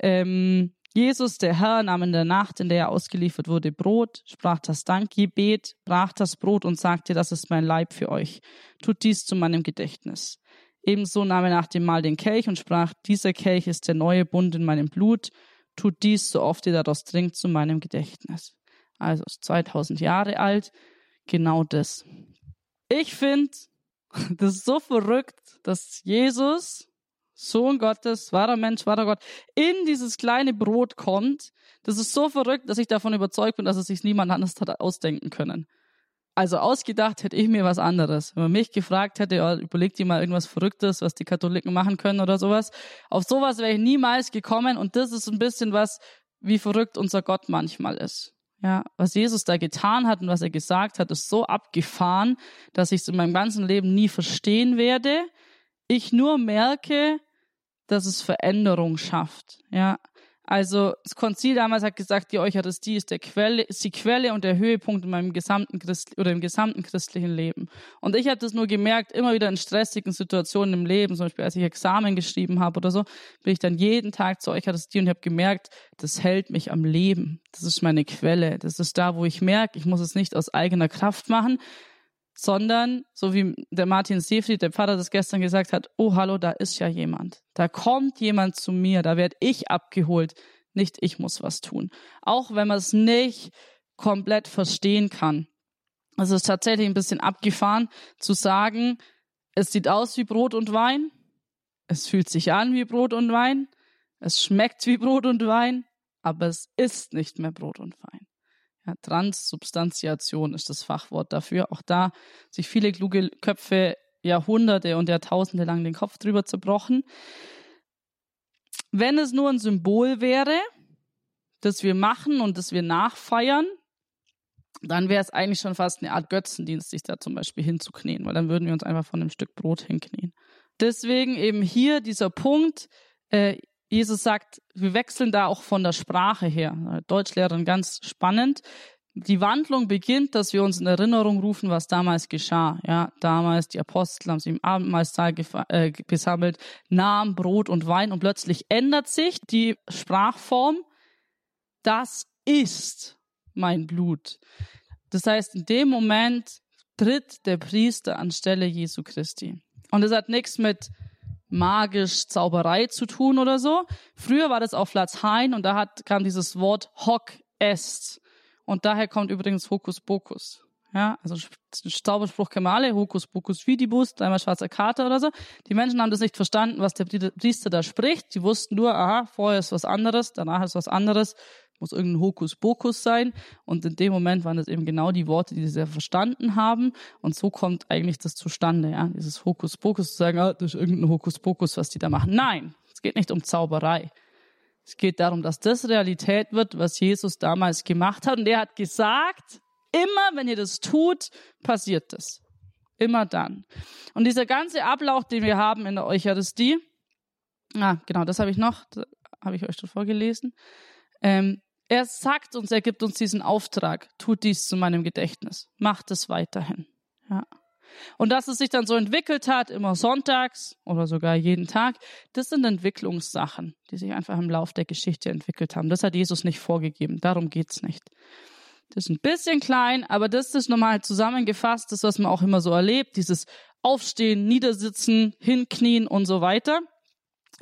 ähm, Jesus, der Herr, nahm in der Nacht, in der er ausgeliefert wurde, Brot, sprach das Dankgebet, brach das Brot und sagte, das ist mein Leib für euch. Tut dies zu meinem Gedächtnis. Ebenso nahm er nach dem Mahl den Kelch und sprach, dieser Kelch ist der neue Bund in meinem Blut. Tut dies, so oft ihr daraus trinkt, zu meinem Gedächtnis. Also ist 2000 Jahre alt, genau das. Ich finde, (laughs) das ist so verrückt, dass Jesus Sohn Gottes, wahrer Mensch, wahrer Gott, in dieses kleine Brot kommt. Das ist so verrückt, dass ich davon überzeugt bin, dass es sich niemand anders hat ausdenken können. Also ausgedacht hätte ich mir was anderes. Wenn man mich gefragt hätte, ja, überlegt dir mal irgendwas Verrücktes, was die Katholiken machen können oder sowas. Auf sowas wäre ich niemals gekommen und das ist ein bisschen was, wie verrückt unser Gott manchmal ist. Ja, was Jesus da getan hat und was er gesagt hat, ist so abgefahren, dass ich es in meinem ganzen Leben nie verstehen werde. Ich nur merke, dass es Veränderung schafft. Ja, also das Konzil damals hat gesagt, die Eucharistie ist, der Quelle, ist die Quelle und der Höhepunkt in meinem gesamten Christ oder im gesamten christlichen Leben. Und ich habe das nur gemerkt, immer wieder in stressigen Situationen im Leben, zum Beispiel als ich Examen geschrieben habe oder so, bin ich dann jeden Tag zur Eucharistie und habe gemerkt, das hält mich am Leben. Das ist meine Quelle. Das ist da, wo ich merke, ich muss es nicht aus eigener Kraft machen, sondern, so wie der Martin Seefried, der Pfarrer das gestern gesagt hat, oh hallo, da ist ja jemand. Da kommt jemand zu mir, da werde ich abgeholt, nicht ich muss was tun. Auch wenn man es nicht komplett verstehen kann. Also es ist tatsächlich ein bisschen abgefahren zu sagen, es sieht aus wie Brot und Wein, es fühlt sich an wie Brot und Wein, es schmeckt wie Brot und Wein, aber es ist nicht mehr Brot und Wein. Ja, Transsubstantiation ist das Fachwort dafür. Auch da sich viele kluge Köpfe Jahrhunderte und Jahrtausende lang den Kopf drüber zerbrochen. Wenn es nur ein Symbol wäre, das wir machen und das wir nachfeiern, dann wäre es eigentlich schon fast eine Art Götzendienst, sich da zum Beispiel hinzuknien, weil dann würden wir uns einfach von einem Stück Brot hinknien. Deswegen eben hier dieser Punkt, äh, Jesus sagt, wir wechseln da auch von der Sprache her. Deutschlehrerin ganz spannend. Die Wandlung beginnt, dass wir uns in Erinnerung rufen, was damals geschah. Ja, damals die Apostel haben sich im Abendmahlsaal äh, gesammelt, nahmen Brot und Wein und plötzlich ändert sich die Sprachform. Das ist mein Blut. Das heißt, in dem Moment tritt der Priester anstelle Jesu Christi. Und das hat nichts mit magisch Zauberei zu tun oder so. Früher war das auf Latein und da hat, kam dieses Wort hoc est. Und daher kommt übrigens Hokus Pokus. Ja, also Zauberspruch Kemale, Hokus Pokus Fidibus, einmal schwarzer Kater oder so. Die Menschen haben das nicht verstanden, was der Priester da spricht. Die wussten nur, aha, vorher ist was anderes, danach ist was anderes. Muss irgendein Hokuspokus sein. Und in dem Moment waren das eben genau die Worte, die sie verstanden haben. Und so kommt eigentlich das zustande, ja. Dieses Hokuspokus zu sagen, ah, das ist irgendein Hokuspokus, was die da machen. Nein, es geht nicht um Zauberei. Es geht darum, dass das Realität wird, was Jesus damals gemacht hat. Und er hat gesagt, immer wenn ihr das tut, passiert das. Immer dann. Und dieser ganze Ablauf, den wir haben in der Eucharistie, ah, genau, das habe ich noch, habe ich euch schon vorgelesen. Ähm, er sagt uns, er gibt uns diesen Auftrag, tut dies zu meinem Gedächtnis, macht es weiterhin. Ja. Und dass es sich dann so entwickelt hat, immer sonntags oder sogar jeden Tag, das sind Entwicklungssachen, die sich einfach im Lauf der Geschichte entwickelt haben. Das hat Jesus nicht vorgegeben, darum geht's nicht. Das ist ein bisschen klein, aber das ist nochmal zusammengefasst, das, was man auch immer so erlebt, dieses Aufstehen, Niedersitzen, Hinknien und so weiter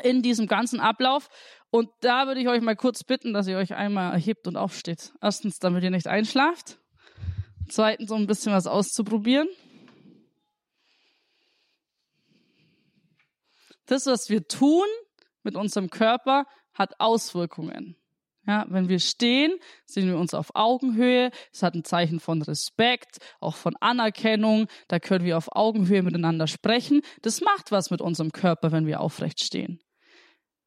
in diesem ganzen Ablauf. Und da würde ich euch mal kurz bitten, dass ihr euch einmal erhebt und aufsteht. Erstens, damit ihr nicht einschlaft. Zweitens, um ein bisschen was auszuprobieren. Das, was wir tun mit unserem Körper, hat Auswirkungen. Ja, wenn wir stehen, sehen wir uns auf Augenhöhe. Es hat ein Zeichen von Respekt, auch von Anerkennung. Da können wir auf Augenhöhe miteinander sprechen. Das macht was mit unserem Körper, wenn wir aufrecht stehen.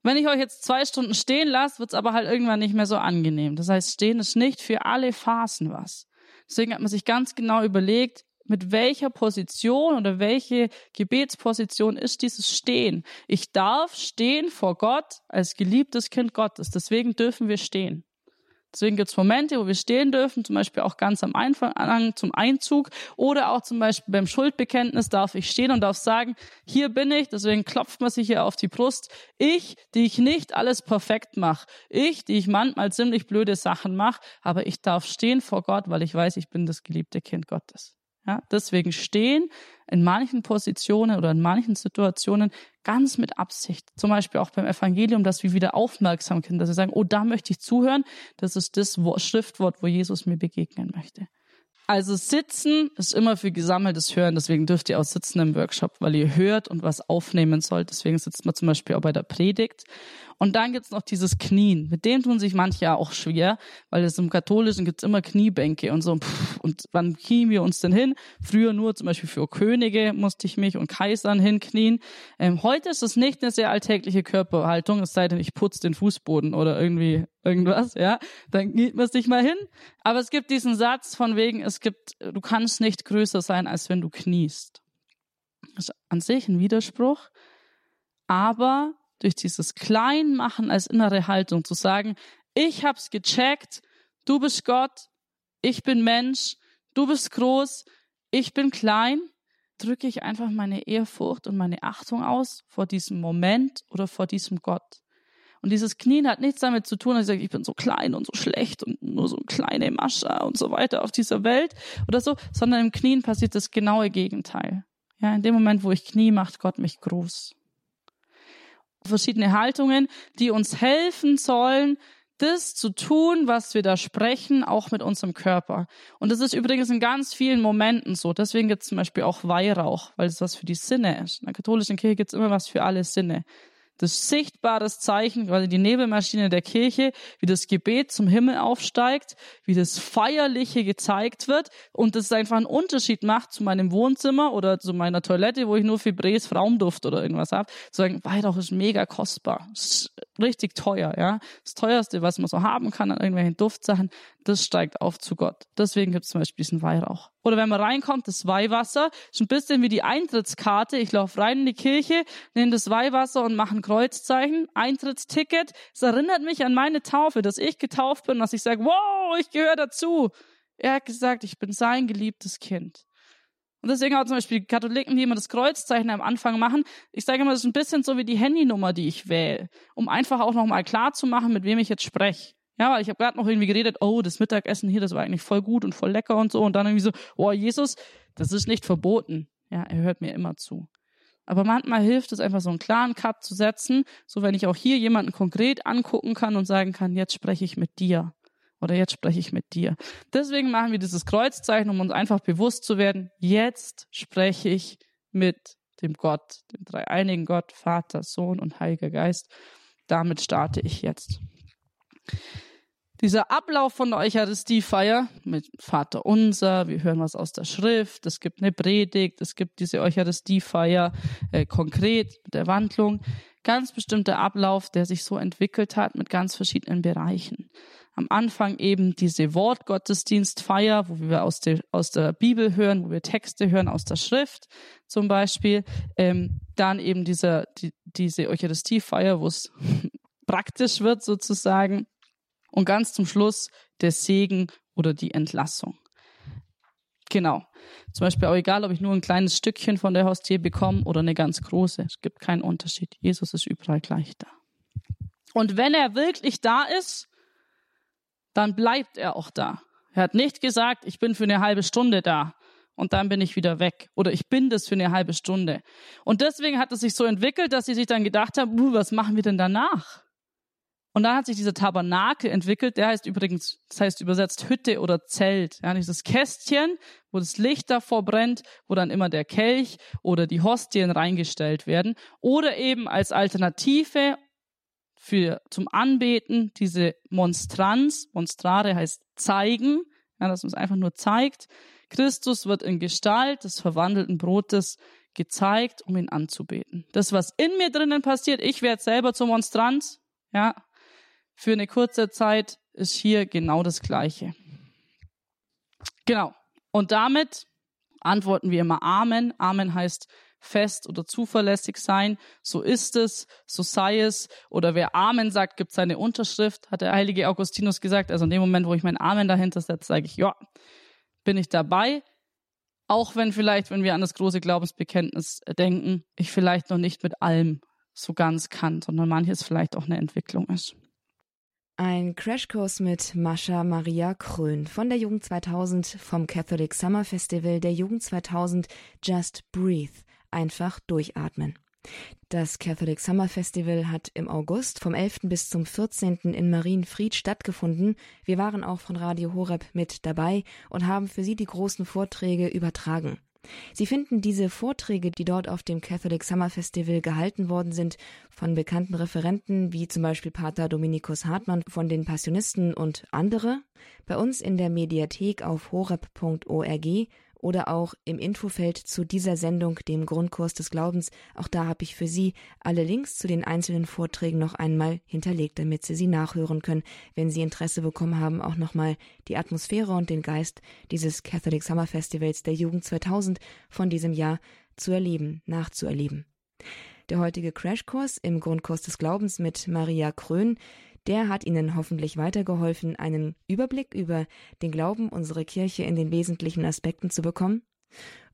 Wenn ich euch jetzt zwei Stunden stehen lasse, wird es aber halt irgendwann nicht mehr so angenehm. Das heißt, stehen ist nicht für alle Phasen was. Deswegen hat man sich ganz genau überlegt, mit welcher Position oder welche Gebetsposition ist dieses Stehen. Ich darf stehen vor Gott als geliebtes Kind Gottes. Deswegen dürfen wir stehen. Deswegen gibt es Momente, wo wir stehen dürfen, zum Beispiel auch ganz am Anfang zum Einzug oder auch zum Beispiel beim Schuldbekenntnis darf ich stehen und darf sagen, hier bin ich, deswegen klopft man sich hier auf die Brust. Ich, die ich nicht alles perfekt mache. Ich, die ich manchmal ziemlich blöde Sachen mache, aber ich darf stehen vor Gott, weil ich weiß, ich bin das geliebte Kind Gottes. Ja, deswegen stehen in manchen Positionen oder in manchen Situationen ganz mit Absicht. Zum Beispiel auch beim Evangelium, dass wir wieder aufmerksam sind, dass wir sagen, oh, da möchte ich zuhören. Das ist das Schriftwort, wo Jesus mir begegnen möchte. Also sitzen ist immer für gesammeltes Hören, deswegen dürft ihr auch sitzen im Workshop, weil ihr hört und was aufnehmen sollt. Deswegen sitzt man zum Beispiel auch bei der Predigt. Und dann gibt's noch dieses Knien. Mit dem tun sich manche auch schwer, weil es im Katholischen gibt's immer Kniebänke und so. Und wann knien wir uns denn hin? Früher nur zum Beispiel für Könige musste ich mich und Kaisern hinknien. Ähm, heute ist es nicht eine sehr alltägliche Körperhaltung, es sei denn, ich putze den Fußboden oder irgendwie irgendwas, ja. Dann kniet man sich mal hin. Aber es gibt diesen Satz von wegen, es gibt, du kannst nicht größer sein, als wenn du kniest. Das ist an sich ein Widerspruch. Aber durch dieses Kleinmachen als innere Haltung zu sagen, ich hab's gecheckt, du bist Gott, ich bin Mensch, du bist groß, ich bin klein, drücke ich einfach meine Ehrfurcht und meine Achtung aus vor diesem Moment oder vor diesem Gott. Und dieses Knien hat nichts damit zu tun, dass ich sage, ich bin so klein und so schlecht und nur so eine kleine Mascha und so weiter auf dieser Welt oder so, sondern im Knien passiert das genaue Gegenteil. Ja, in dem Moment, wo ich knie, macht Gott mich groß verschiedene Haltungen, die uns helfen sollen, das zu tun, was wir da sprechen, auch mit unserem Körper. Und das ist übrigens in ganz vielen Momenten so. Deswegen gibt es zum Beispiel auch Weihrauch, weil es was für die Sinne ist. In der katholischen Kirche gibt es immer was für alle Sinne das sichtbares Zeichen, quasi die Nebelmaschine der Kirche, wie das Gebet zum Himmel aufsteigt, wie das Feierliche gezeigt wird und das einfach einen Unterschied macht zu meinem Wohnzimmer oder zu meiner Toilette, wo ich nur Fibres Frauenduft oder irgendwas habe. Zu sagen, Weihrauch ist mega kostbar, richtig teuer, ja. Das teuerste, was man so haben kann an irgendwelchen Duftsachen, das steigt auf zu Gott. Deswegen gibt es zum Beispiel diesen Weihrauch. Oder wenn man reinkommt, das Weihwasser, ist ein bisschen wie die Eintrittskarte. Ich laufe rein in die Kirche, nehme das Weihwasser und mache ein Kreuzzeichen, Eintrittsticket. Es erinnert mich an meine Taufe, dass ich getauft bin, dass ich sage, wow, ich gehöre dazu. Er hat gesagt, ich bin sein geliebtes Kind. Und deswegen auch zum Beispiel Katholiken, die immer das Kreuzzeichen am Anfang machen. Ich sage immer, das ist ein bisschen so wie die Handynummer, die ich wähle, um einfach auch nochmal klar zu machen, mit wem ich jetzt spreche. Ja, weil ich habe gerade noch irgendwie geredet, oh, das Mittagessen hier, das war eigentlich voll gut und voll lecker und so. Und dann irgendwie so, oh, Jesus, das ist nicht verboten. Ja, er hört mir immer zu. Aber manchmal hilft es einfach so einen klaren Cut zu setzen, so wenn ich auch hier jemanden konkret angucken kann und sagen kann, jetzt spreche ich mit dir oder jetzt spreche ich mit dir. Deswegen machen wir dieses Kreuzzeichen, um uns einfach bewusst zu werden, jetzt spreche ich mit dem Gott, dem dreieinigen Gott, Vater, Sohn und Heiliger Geist. Damit starte ich jetzt. Dieser Ablauf von der Eucharistiefeier mit Vater Unser, wir hören was aus der Schrift, es gibt eine Predigt, es gibt diese Eucharistiefeier äh, konkret mit der Wandlung. Ganz bestimmter Ablauf, der sich so entwickelt hat mit ganz verschiedenen Bereichen. Am Anfang eben diese Wortgottesdienstfeier, wo wir aus der, aus der Bibel hören, wo wir Texte hören aus der Schrift zum Beispiel. Ähm, dann eben dieser, die, diese Eucharistiefeier, wo es (laughs) praktisch wird sozusagen und ganz zum Schluss der Segen oder die Entlassung. Genau. Zum Beispiel auch egal, ob ich nur ein kleines Stückchen von der Hostie bekomme oder eine ganz große. Es gibt keinen Unterschied. Jesus ist überall gleich da. Und wenn er wirklich da ist, dann bleibt er auch da. Er hat nicht gesagt, ich bin für eine halbe Stunde da und dann bin ich wieder weg oder ich bin das für eine halbe Stunde. Und deswegen hat es sich so entwickelt, dass sie sich dann gedacht haben, uh, was machen wir denn danach? Und dann hat sich dieser Tabernakel entwickelt, der heißt übrigens, das heißt übersetzt Hütte oder Zelt. Ja, dieses Kästchen, wo das Licht davor brennt, wo dann immer der Kelch oder die Hostien reingestellt werden. Oder eben als Alternative für, zum Anbeten diese Monstranz. Monstrare heißt zeigen, ja, dass man es einfach nur zeigt. Christus wird in Gestalt des verwandelten Brotes gezeigt, um ihn anzubeten. Das, was in mir drinnen passiert, ich werde selber zur Monstranz, ja, für eine kurze Zeit ist hier genau das Gleiche. Genau. Und damit antworten wir immer Amen. Amen heißt fest oder zuverlässig sein. So ist es, so sei es. Oder wer Amen sagt, gibt seine Unterschrift, hat der heilige Augustinus gesagt. Also in dem Moment, wo ich mein Amen dahinter setze, sage ich, ja, bin ich dabei. Auch wenn vielleicht, wenn wir an das große Glaubensbekenntnis denken, ich vielleicht noch nicht mit allem so ganz kann, sondern manches vielleicht auch eine Entwicklung ist. Ein Crashkurs mit Mascha Maria Krön von der Jugend 2000 vom Catholic Summer Festival der Jugend 2000 Just Breathe. Einfach durchatmen. Das Catholic Summer Festival hat im August vom 11. bis zum 14. in Marienfried stattgefunden. Wir waren auch von Radio Horeb mit dabei und haben für Sie die großen Vorträge übertragen. Sie finden diese Vorträge, die dort auf dem Catholic Summer Festival gehalten worden sind, von bekannten Referenten wie zum Beispiel Pater Dominikus Hartmann von den Passionisten und andere, bei uns in der Mediathek auf horeb.org oder auch im Infofeld zu dieser Sendung, dem Grundkurs des Glaubens. Auch da habe ich für Sie alle Links zu den einzelnen Vorträgen noch einmal hinterlegt, damit Sie sie nachhören können, wenn Sie Interesse bekommen haben, auch nochmal die Atmosphäre und den Geist dieses Catholic Summer Festivals der Jugend 2000 von diesem Jahr zu erleben, nachzuerleben. Der heutige Crashkurs im Grundkurs des Glaubens mit Maria Krön der hat Ihnen hoffentlich weitergeholfen, einen Überblick über den Glauben unserer Kirche in den wesentlichen Aspekten zu bekommen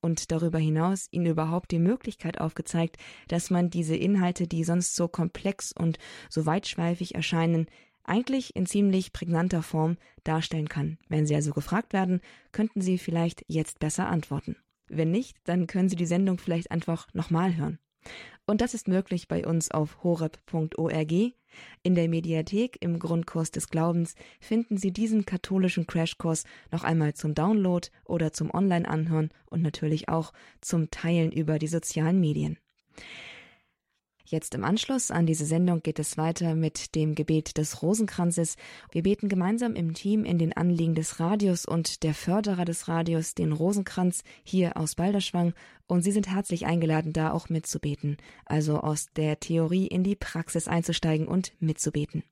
und darüber hinaus Ihnen überhaupt die Möglichkeit aufgezeigt, dass man diese Inhalte, die sonst so komplex und so weitschweifig erscheinen, eigentlich in ziemlich prägnanter Form darstellen kann. Wenn Sie also gefragt werden, könnten Sie vielleicht jetzt besser antworten. Wenn nicht, dann können Sie die Sendung vielleicht einfach nochmal hören. Und das ist möglich bei uns auf horeb.org. In der Mediathek im Grundkurs des Glaubens finden Sie diesen katholischen Crashkurs noch einmal zum Download oder zum Online-Anhören und natürlich auch zum Teilen über die sozialen Medien. Jetzt im Anschluss an diese Sendung geht es weiter mit dem Gebet des Rosenkranzes. Wir beten gemeinsam im Team in den Anliegen des Radios und der Förderer des Radios den Rosenkranz hier aus Balderschwang und Sie sind herzlich eingeladen, da auch mitzubeten, also aus der Theorie in die Praxis einzusteigen und mitzubeten.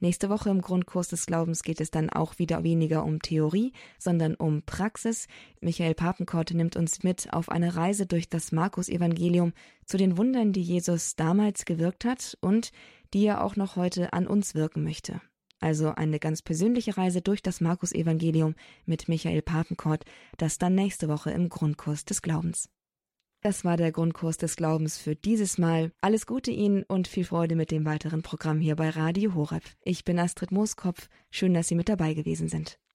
Nächste Woche im Grundkurs des Glaubens geht es dann auch wieder weniger um Theorie, sondern um Praxis. Michael Papenkort nimmt uns mit auf eine Reise durch das Markus-Evangelium zu den Wundern, die Jesus damals gewirkt hat und die er auch noch heute an uns wirken möchte. Also eine ganz persönliche Reise durch das Markus-Evangelium mit Michael Papenkort, das dann nächste Woche im Grundkurs des Glaubens. Das war der Grundkurs des Glaubens für dieses Mal. Alles Gute Ihnen und viel Freude mit dem weiteren Programm hier bei Radio Horeb. Ich bin Astrid Mooskopf. Schön, dass Sie mit dabei gewesen sind.